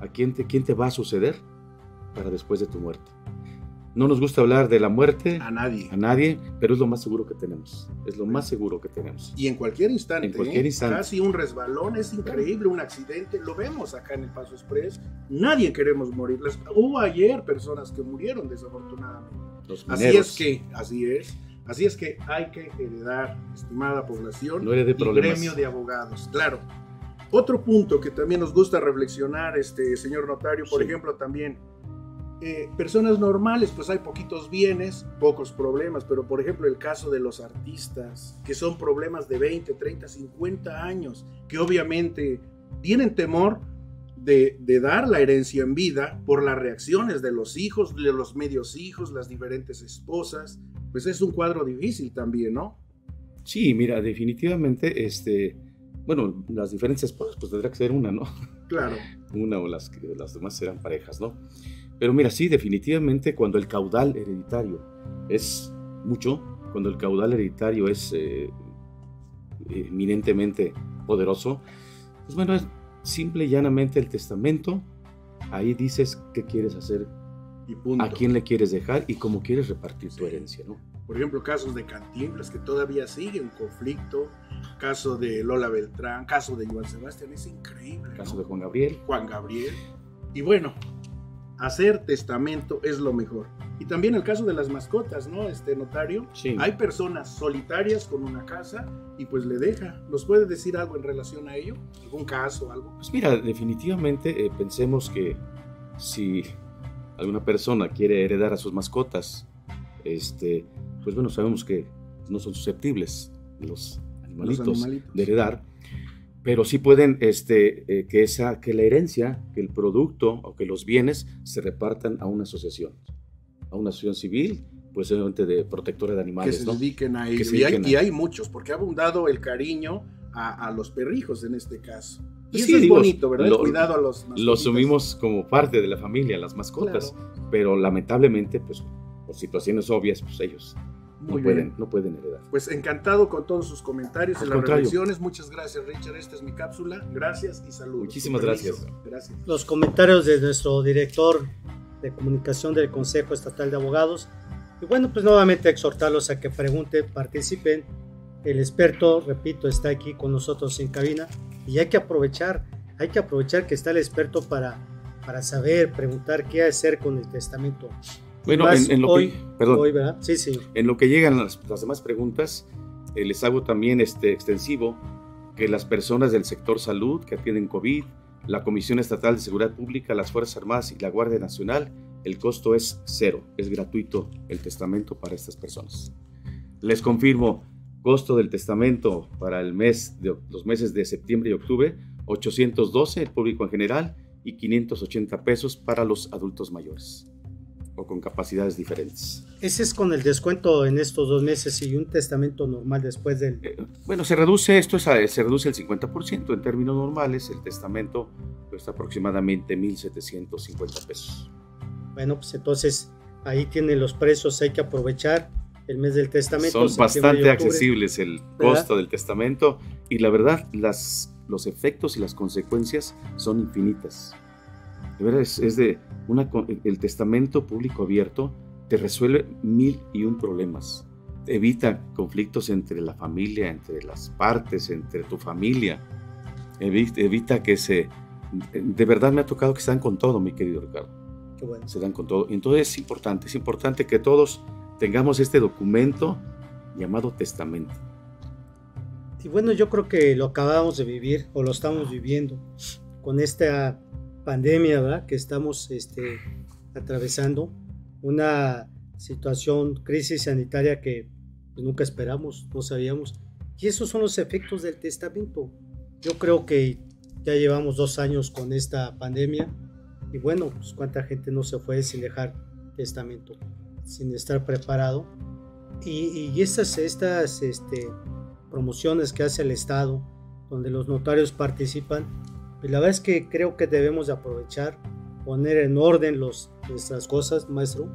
a quién te, quién te va a suceder para después de tu muerte. No nos gusta hablar de la muerte. A nadie. A nadie, pero es lo más seguro que tenemos. Es lo más seguro que tenemos. Y en cualquier instante. En cualquier ¿eh? instante. Casi un resbalón es increíble, un accidente. Lo vemos acá en el Paso Express. Nadie queremos morir. Las- Hubo ayer personas que murieron desafortunadamente. Los Así es que, así es. Así es que hay que heredar, estimada población, No herede y gremio de abogados. Claro. Otro punto que también nos gusta reflexionar, este señor notario, por Sí. ejemplo, también eh, personas normales, pues hay poquitos bienes, pocos problemas, pero por ejemplo el caso de los artistas, que son problemas de 20, 30, 50 años, que obviamente tienen temor de, de dar la herencia en vida por las reacciones de los hijos, de los medios hijos, las diferentes esposas, pues es un cuadro difícil también, ¿no? Sí, mira, definitivamente, este, bueno, las diferentes esposas, pues tendrá que ser una, ¿no? Claro. Una o las, las demás serán parejas, ¿no? Pero mira, sí, definitivamente cuando el caudal hereditario es mucho, cuando el caudal hereditario es eh, eminentemente poderoso, pues bueno, es simple y llanamente el testamento. Ahí dices qué quieres hacer, Y punto. a quién le quieres dejar y cómo quieres repartir tu herencia, ¿no? Por ejemplo, casos de Cantinflas que todavía siguen conflicto, caso de Lola Beltrán, caso de Joan Sebastián, es increíble. Caso ¿no? de Juan Gabriel. Juan Gabriel. Y bueno, hacer testamento es lo mejor. Y también el caso de las mascotas, ¿no? Este notario. Sí. Hay personas solitarias con una casa y pues le deja. ¿Nos puede decir algo en relación a ello? ¿Algún caso, algo? Pues mira, definitivamente eh, pensemos que si alguna persona quiere heredar a sus mascotas, este, pues bueno, sabemos que no son susceptibles los animalitos, animalitos. de heredar, pero sí pueden este, eh, que, esa, que la herencia, que el producto o que los bienes se repartan a una asociación, a una asociación civil, pues obviamente de protectora de que animales, se ¿no? dediquen a Que ello. se Y hay, dediquen a- y hay muchos, porque ha abundado el cariño a, a los perrijos en este caso. Y Pues eso sí, es digo, bonito, ¿verdad? Lo- cuidado a los Lo mascotitas. asumimos como parte de la familia, las mascotas, pero lamentablemente, pues por situaciones obvias, pues ellos no Muy pueden, bien. no pueden heredar. Pues encantado con todos sus comentarios y Al las contrario. reflexiones. Muchas gracias, Richard. Esta es mi cápsula. Gracias y saludos. Muchísimas gracias. Gracias. Los comentarios de nuestro director de comunicación del Consejo Estatal de Abogados. Y bueno, pues nuevamente exhortarlos a que pregunten, participen. El experto, repito, está aquí con nosotros en cabina y hay que aprovechar, hay que aprovechar que está el experto para, para saber, preguntar qué hacer con el testamento. Bueno, en, en lo hoy, que, perdón, hoy. Sí, sí. en lo que llegan las, las demás preguntas, eh, les hago también este extensivo que las personas del sector salud que atienden COVID, la Comisión Estatal de Seguridad Pública, las Fuerzas Armadas y la Guardia Nacional, el costo es cero, es gratuito el testamento para estas personas. Les confirmo, costo del testamento para el mes de, los meses de septiembre y octubre, 812 el público en general y 580 pesos para los adultos mayores o con capacidades diferentes. Ese es con el descuento en estos dos meses y un testamento normal después del... Eh, Bueno, se reduce esto, es a- se reduce el 50%. En términos normales, el testamento cuesta aproximadamente 1.750 pesos. Bueno, pues entonces ahí tienen los precios, hay que aprovechar el mes del testamento. Son bastante accesibles el costo del testamento y la verdad, las, los efectos y las consecuencias son infinitas. De verdad, es, es de una, el testamento público abierto te resuelve mil y un problemas. Evita conflictos entre la familia, entre las partes, entre tu familia. Evita, evita que se... De verdad me ha tocado que se dan con todo, mi querido Ricardo. Qué bueno. Se dan con todo. Entonces es importante, es importante que todos tengamos este documento llamado testamento. Y bueno, yo creo que lo acabamos de vivir o lo estamos viviendo con esta pandemia, ¿verdad? Que estamos este, atravesando una situación, crisis sanitaria que pues, nunca esperamos, no sabíamos. Y esos son los efectos del testamento. Yo creo que ya llevamos dos años con esta pandemia y bueno, pues cuánta gente no se fue sin dejar testamento, sin estar preparado. Y, y estas, estas este, promociones que hace el Estado, donde los notarios participan, pues la verdad es que creo que debemos de aprovechar, poner en orden los, nuestras cosas, maestro.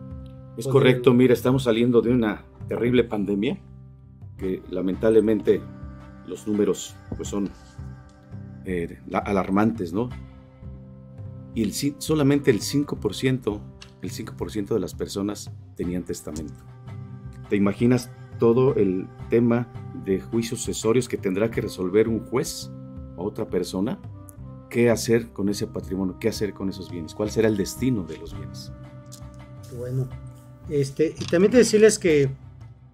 Es correcto, mira, estamos saliendo de una terrible pandemia que lamentablemente los números pues son eh, la- alarmantes, ¿no? Y el, solamente el 5%, el 5% de las personas tenían testamento. ¿Te imaginas todo el tema de juicios sucesorios que tendrá que resolver un juez o otra persona? ¿Qué hacer con ese patrimonio? ¿Qué hacer con esos bienes? ¿Cuál será el destino de los bienes? Bueno, este, y también decirles que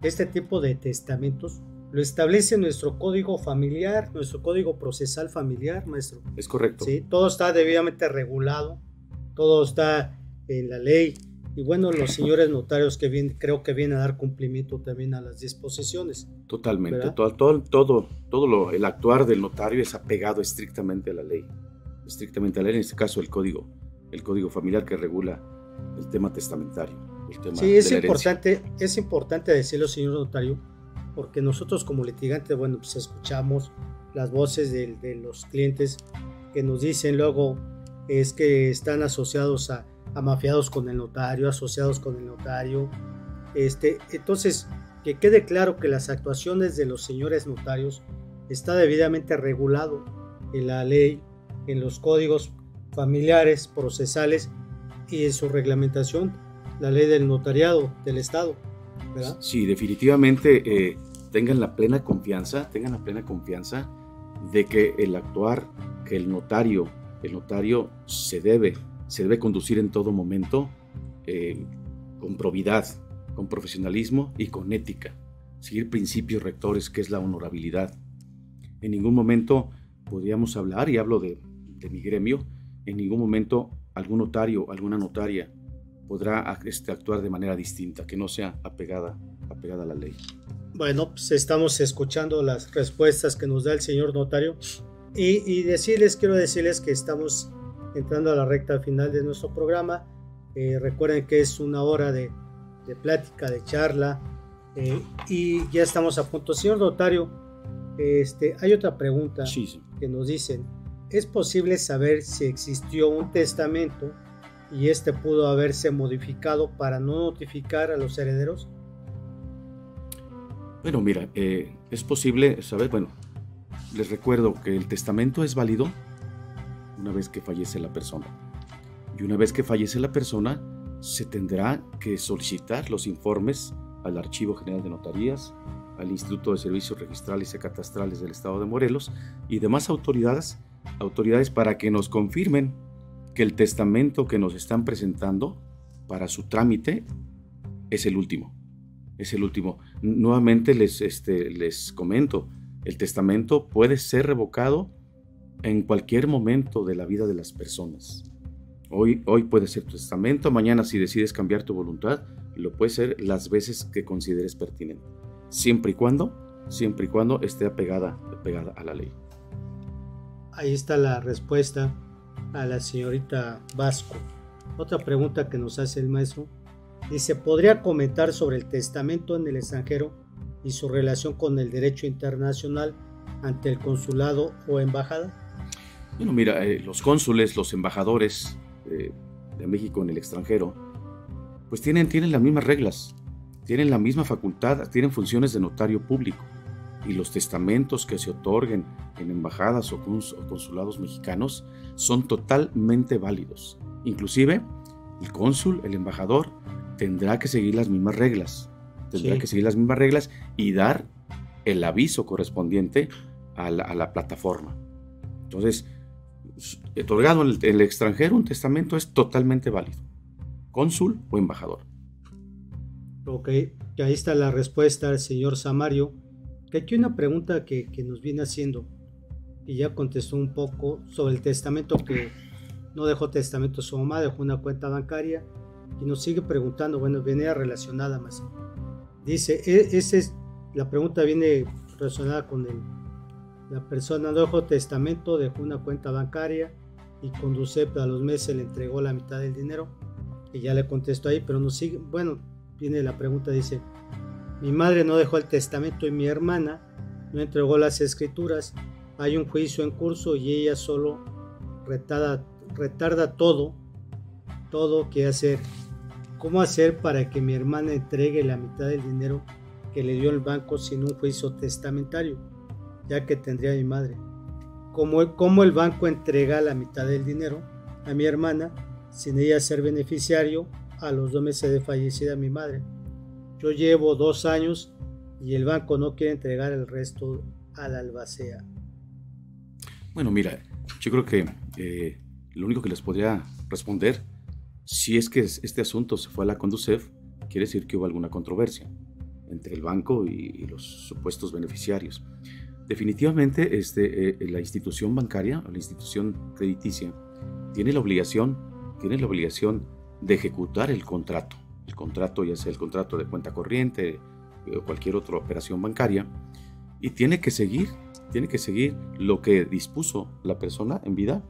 este tipo de testamentos lo establece nuestro código familiar, nuestro código procesal familiar, maestro. Es correcto. Sí, todo está debidamente regulado, todo está en la ley. Y bueno, los señores notarios que vienen, creo que vienen a dar cumplimiento también a las disposiciones. Totalmente, todo, todo, todo, todo lo, el actuar del notario es apegado estrictamente a la ley, estrictamente a la ley, en este caso el código, el código familiar que regula el tema testamentario. El tema sí, es importante, es importante decirlo, señor notario, porque nosotros como litigantes, bueno, pues escuchamos las voces de, de los clientes que nos dicen luego es que están asociados a amafiados con el notario, asociados con el notario. Este, entonces, que quede claro que las actuaciones de los señores notarios está debidamente regulado en la ley, en los códigos familiares, procesales y en su reglamentación, la ley del notariado del Estado. ¿verdad? Sí, definitivamente eh, tengan la plena confianza, tengan la plena confianza de que el actuar, que el notario, el notario se debe se debe conducir en todo momento eh, con probidad, con profesionalismo y con ética. Seguir principios rectores, que es la honorabilidad. En ningún momento podríamos hablar, y hablo de, mi gremio, en ningún momento algún notario, alguna notaria podrá este, actuar de manera distinta, que no sea apegada, apegada a la ley. Bueno, pues estamos escuchando las respuestas que nos da el señor notario y, y decirles, quiero decirles que estamos entrando a la recta final de nuestro programa. Eh, recuerden que es una hora de, plática, de charla eh, y ya estamos a punto. Señor notario, este, hay otra pregunta que nos dicen, ¿es posible saber si existió un testamento y este pudo haberse modificado para no notificar a los herederos? Bueno, mira, eh, es posible saber, bueno, les recuerdo que el testamento es válido una vez que fallece la persona. Y una vez que fallece la persona, se tendrá que solicitar los informes al Archivo General de Notarías, al Instituto de Servicios Registrales y Catastrales del Estado de Morelos y demás autoridades, autoridades para que nos confirmen que el testamento que nos están presentando para su trámite es el último. Es el último. Nuevamente les, este, les comento, el testamento puede ser revocado en cualquier momento de la vida de las personas. Hoy, hoy puede ser tu testamento, mañana si decides cambiar tu voluntad, lo puede ser las veces que consideres pertinente, siempre y cuando, siempre y cuando esté apegada, apegada a la ley. Ahí está la respuesta a la señorita Vasco. Otra pregunta que nos hace el maestro dice, ¿podría comentar sobre el testamento en el extranjero y su relación con el derecho internacional ante el consulado o embajada? Bueno, mira, eh, los cónsules, los embajadores eh, de México en el extranjero, pues tienen, tienen las mismas reglas, tienen la misma facultad, tienen funciones de notario público. Y los testamentos que se otorguen en embajadas o, consulados mexicanos son totalmente válidos. Inclusive, el cónsul, el embajador, tendrá que seguir las mismas reglas. Tendrá que seguir las mismas reglas y dar el aviso correspondiente a la, a la plataforma. Entonces, otorgado en el, extranjero, un testamento es totalmente válido, cónsul o embajador. Ok, ahí está la respuesta al señor Samario. Que aquí una pregunta que, nos viene haciendo y ya contestó un poco sobre el testamento que no dejó testamento su mamá, dejó una cuenta bancaria y nos sigue preguntando, bueno, viene relacionada más. Dice, e, ese es, la pregunta viene relacionada con el la persona no dejó testamento, dejó una cuenta bancaria y con a los meses le entregó la mitad del dinero. Y ya le contestó ahí, pero no sigue. Bueno, viene la pregunta, dice, mi madre no dejó el testamento y mi hermana no entregó las escrituras. Hay un juicio en curso y ella solo retarda, retarda todo, todo que hacer. ¿Cómo hacer para que mi hermana entregue la mitad del dinero que le dio el banco sin un juicio testamentario? ya que tendría mi madre. Como, como el banco entrega la mitad del dinero a mi hermana sin ella ser beneficiario a los dos meses de fallecida mi madre. Yo llevo dos años y el banco no quiere entregar el resto a la albacea. Bueno, mira, yo creo que eh, lo único que les podría responder, si es que este asunto se fue a la Conducef, quiere decir que hubo alguna controversia entre el banco y, los supuestos beneficiarios. Definitivamente este, eh, la institución bancaria o la institución crediticia tiene la obligación, tiene la obligación de ejecutar el contrato. El contrato, ya sea el contrato de cuenta corriente o cualquier otra operación bancaria, y tiene que seguir, tiene que seguir lo que dispuso la persona en vida.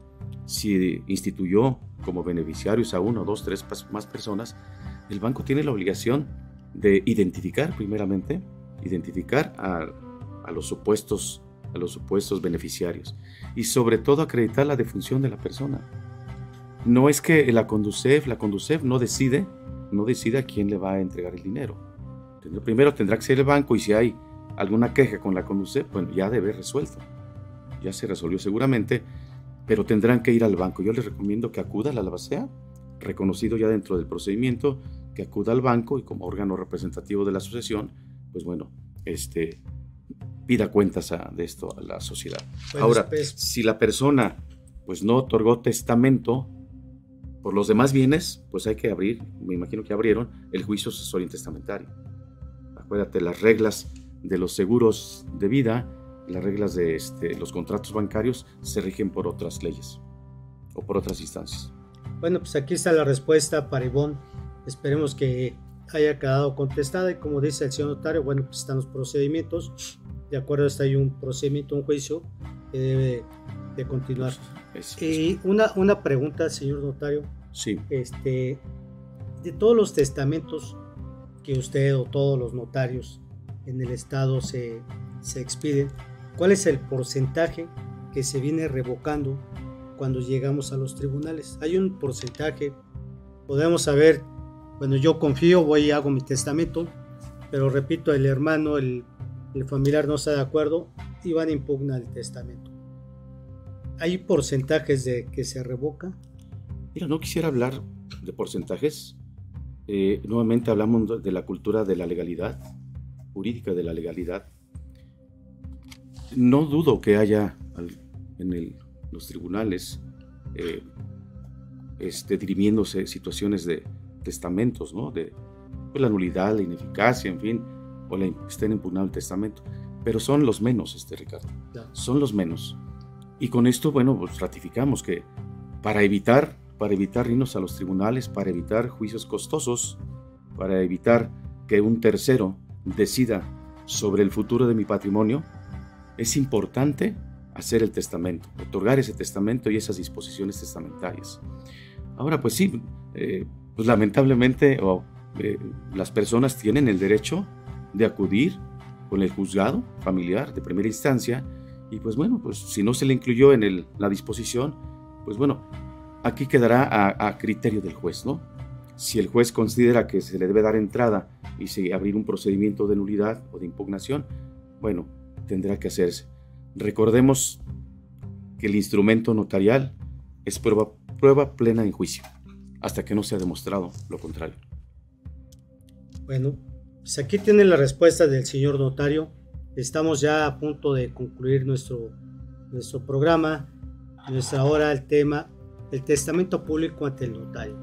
Si instituyó como beneficiarios a uno, dos, tres más personas, el banco tiene la obligación de identificar primeramente, identificar a, los supuestos a los supuestos beneficiarios y sobre todo acreditar la defunción de la persona. No es que la Conducef, la Conducef no decide, no decide a quién le va a entregar el dinero. Primero tendrá que ser el banco y si hay alguna queja con la Conducef, bueno, ya debe resuelto. Ya se resolvió seguramente, pero tendrán que ir al banco. Yo les recomiendo que acuda a la albacea, reconocido ya dentro del procedimiento, que acuda al banco y como órgano representativo de la asociación, pues bueno, este, pida cuentas de esto a la sociedad. Ahora, pues, si la persona pues no otorgó testamento por los demás bienes, pues hay que abrir, me imagino que abrieron, el juicio sucesorio testamentario. Acuérdate, las reglas de los seguros de vida, las reglas de este, los contratos bancarios se rigen por otras leyes o por otras instancias. Bueno, pues aquí está la respuesta para Ivonne. Esperemos que haya quedado contestada y como dice el señor notario, bueno, pues están los procedimientos. De acuerdo, está hay un procedimiento, un juicio que debe de continuar. y una, una pregunta, señor notario. Este, de todos los testamentos que usted o todos los notarios en el Estado se, se expiden, ¿cuál es el porcentaje que se viene revocando cuando llegamos a los tribunales? Hay un porcentaje, podemos saber bueno, yo confío, voy y hago mi testamento, pero repito, el hermano, el, familiar no está de acuerdo y van a impugnar el testamento. ¿Hay porcentajes de que se revoca? Mira, no quisiera hablar de porcentajes. Eh, nuevamente hablamos de la cultura de la legalidad, jurídica de la legalidad. No dudo que haya en los tribunales eh, este, dirimiéndose situaciones de, testamentos, ¿no? De pues, la nulidad, la ineficacia, en fin, o la, estén impugnando el testamento. Pero son los menos, este Ricardo. Son los menos. Y con esto, bueno, pues ratificamos que para evitar, para evitar irnos a los tribunales, para evitar juicios costosos, para evitar que un tercero decida sobre el futuro de mi patrimonio, es importante hacer el testamento, otorgar ese testamento y esas disposiciones testamentarias. Ahora, pues sí, eh, pues lamentablemente eh, las personas tienen el derecho de acudir con el juzgado familiar de primera instancia y pues bueno, pues si no se le incluyó en la disposición, pues bueno, aquí quedará a, criterio del juez, ¿no? Si el juez considera que se le debe dar entrada y se abrir un procedimiento de nulidad o de impugnación, bueno, tendrá que hacerse. Recordemos que el instrumento notarial es prueba, prueba plena en juicio hasta que no se ha demostrado lo contrario. Bueno, pues aquí tiene la respuesta del señor notario. Estamos ya a punto de concluir nuestro, nuestro programa, nuestra hora, el tema, el testamento público ante el notario.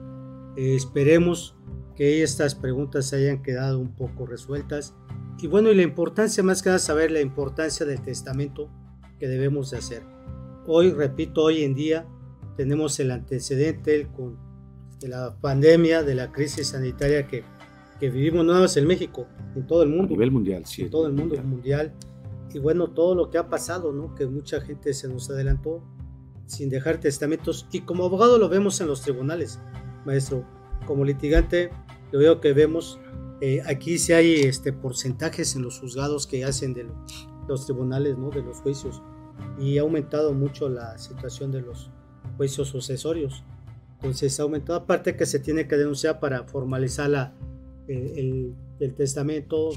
Eh, esperemos que estas preguntas hayan quedado un poco resueltas. Y bueno, y la importancia, más que nada, saber la importancia del testamento que debemos de hacer. Hoy, repito, hoy en día tenemos el antecedente con de la pandemia, de la crisis sanitaria que, que vivimos no más en México, en todo el mundo. A nivel mundial, sí. En todo el mundo mundial. Y bueno, todo lo que ha pasado, ¿no? Que mucha gente se nos adelantó sin dejar testamentos. Y como abogado lo vemos en los tribunales, maestro. Como litigante, yo veo que vemos, eh, aquí sí hay este, porcentajes en los juzgados que hacen de los tribunales, ¿no? De los juicios. Y ha aumentado mucho la situación de los juicios sucesorios. Entonces ha aumentado, aparte que se tiene que denunciar para formalizar la, el, testamento,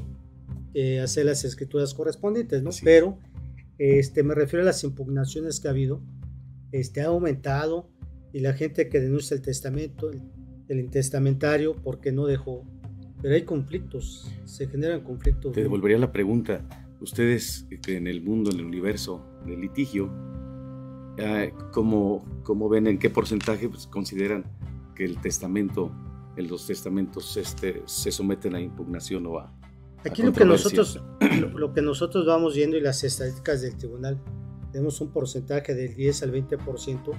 eh, hacer las escrituras correspondientes, ¿no? Pero este, me refiero a las impugnaciones que ha habido, este, ha aumentado y la gente que denuncia el testamento, el intestamentario porque no dejó. Pero hay conflictos, se generan conflictos. Te devolvería la pregunta. Ustedes en el mundo, en el universo del litigio, eh, ¿cómo, ¿cómo, ven en qué porcentaje pues, consideran que el testamento, en los testamentos este, se someten a impugnación o a... Aquí lo que, nosotros, lo, que nosotros vamos viendo y las estadísticas del tribunal, tenemos un porcentaje del 10 al 20%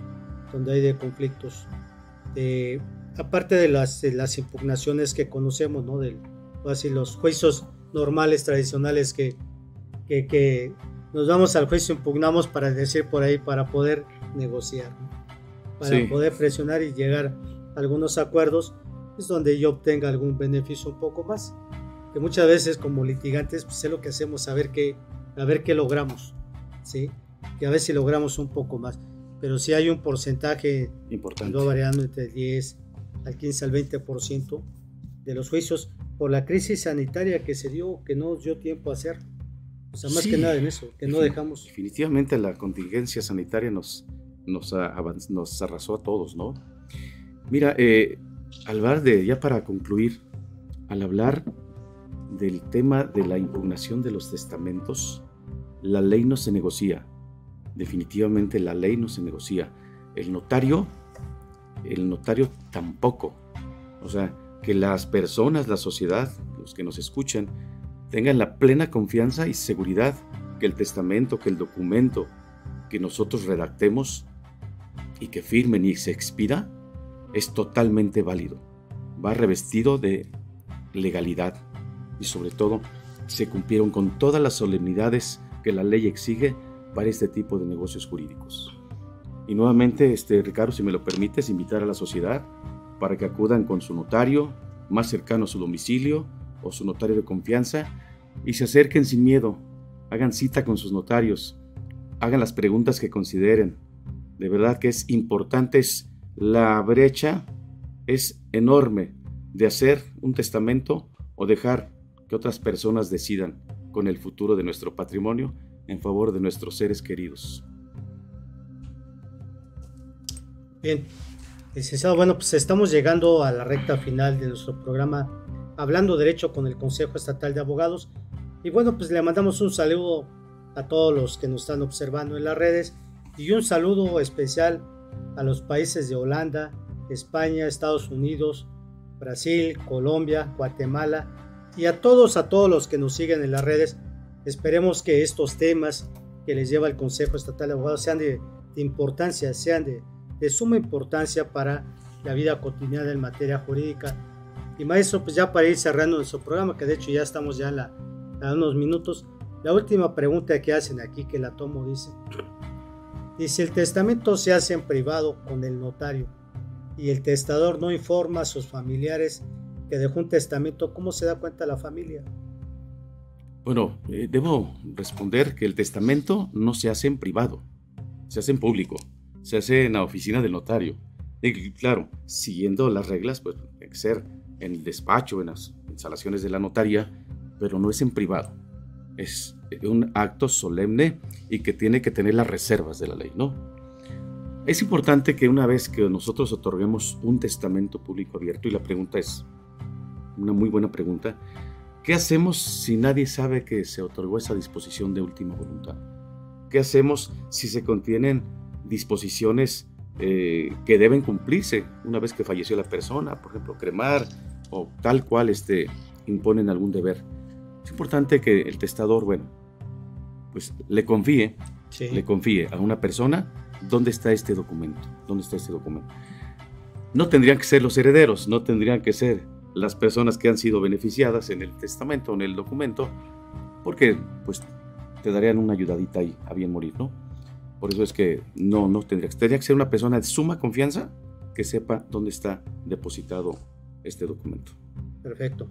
donde hay de conflictos. aparte de las, las, impugnaciones que conocemos, ¿no? Del, así, los juicios normales, tradicionales que, que, que, nos vamos al juicio, impugnamos para decir por ahí, para poder negociar, para poder presionar y llegar a algunos acuerdos, es donde yo obtenga algún beneficio un poco más. Que muchas veces como litigantes, pues es lo que hacemos, a ver qué, a ver qué logramos, ¿sí? Que a si logramos un poco más pero si hay un porcentaje importante, variando entre 10 al 15 al 20% de los juicios por la crisis sanitaria que se dio, que no dio tiempo a hacer. O sea, más que nada en eso, que no dejamos. Definitivamente la contingencia sanitaria nos, nos, nos arrasó a todos, ¿no? Mira, eh, al hablar de, ya para concluir, al hablar del tema de la impugnación de los testamentos, la ley no se negocia, definitivamente la ley no se negocia. El notario, el notario tampoco. O sea, que las personas, la sociedad, los que nos escuchan, tengan la plena confianza y seguridad que el testamento, que el documento que nosotros redactemos y que firmen y se expida es totalmente válido. Va revestido de legalidad y sobre todo se cumplieron con todas las solemnidades que la ley exige para este tipo de negocios jurídicos. Y nuevamente, este, Ricardo, si me lo permites, invitar a la sociedad para que acudan con su notario más cercano a su domicilio o su notario de confianza y se acerquen sin miedo, hagan cita con sus notarios, hagan las preguntas que consideren. De verdad que es importante, es la brecha es enorme de hacer un testamento o dejar que otras personas decidan con el futuro de nuestro patrimonio en favor de nuestros seres queridos. Bien, licenciado, bueno, pues estamos llegando a la recta final de nuestro programa Hablando Derecho con el Consejo Estatal de Abogados. Y bueno, pues le mandamos un saludo a todos los que nos están observando en las redes y un saludo especial a los países de Holanda, España, Estados Unidos, Brasil, Colombia, Guatemala y a todos, a todos los que nos siguen en las redes Esperemos que estos temas que les lleva el Consejo Estatal de Abogados sean de, importancia, sean de, suma importancia para la vida cotidiana en materia jurídica. Y maestro, pues ya para ir cerrando nuestro programa, que de hecho ya estamos ya a, unos minutos, la última pregunta que hacen aquí, que la tomo, dice, dice, el testamento se hace en privado con el notario y el testador no informa a sus familiares que dejó un testamento, ¿cómo se da cuenta la familia? Bueno, eh, debo responder que el testamento no se hace en privado, se hace en público, se hace en la oficina del notario. Y claro, siguiendo las reglas, pues tiene que ser en el despacho, en las instalaciones de la notaría, pero no es en privado. Es un acto solemne y que tiene que tener las reservas de la ley, ¿no? Es importante que una vez que nosotros otorguemos un testamento público abierto, y la pregunta es una muy buena pregunta, ¿Qué hacemos si nadie sabe que se otorgó esa disposición de última voluntad? ¿Qué hacemos si se contienen disposiciones eh, que deben cumplirse una vez que falleció la persona? Por ejemplo, cremar o tal cual este, imponen algún deber. Es importante que el testador, bueno, pues le confíe, le confíe a una persona dónde está este documento, dónde está este documento. No tendrían que ser los herederos, no tendrían que ser las personas que han sido beneficiadas en el testamento, en el documento, porque pues te darían una ayudadita ahí a bien morir, ¿no? Por eso es que no, no tendría, tendría que ser una persona de suma confianza que sepa dónde está depositado este documento. Perfecto.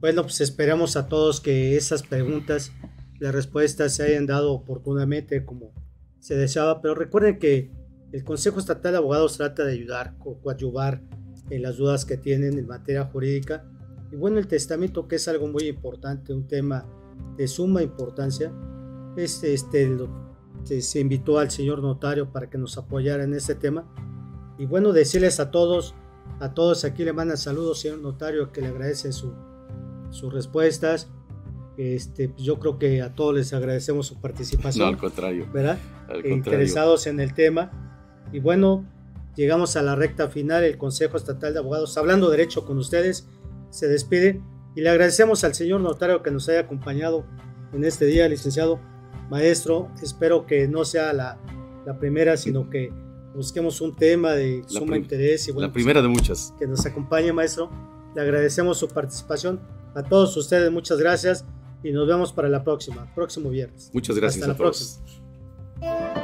Bueno, pues esperamos a todos que esas preguntas, las respuestas se hayan dado oportunamente como se deseaba, pero recuerden que el Consejo Estatal de Abogados trata de ayudar, coadyuvar en las dudas que tienen en materia jurídica. Y bueno, el testamento, que es algo muy importante, un tema de suma importancia, este, este, se invitó al señor notario para que nos apoyara en este tema. Y bueno, decirles a todos A todos aquí le mandan saludos, señor notario, que le agradece su, sus respuestas. Este, pues yo creo que a todos les agradecemos su participación. No, al contrario. ¿Verdad? Al contrario. Interesados en el tema. Y bueno, llegamos a la recta final. El Consejo Estatal de Abogados, hablando derecho con ustedes, se despide. Y le agradecemos al señor notario que nos haya acompañado en este día, licenciado maestro. Espero que no sea la, la primera, sino que busquemos un tema de La suma interés. Y bueno, La pues, primera de muchas. que nos acompañe, maestro. Le agradecemos su participación. A todos ustedes, muchas gracias y nos vemos para la próxima, próximo viernes. Muchas gracias Hasta a la todos.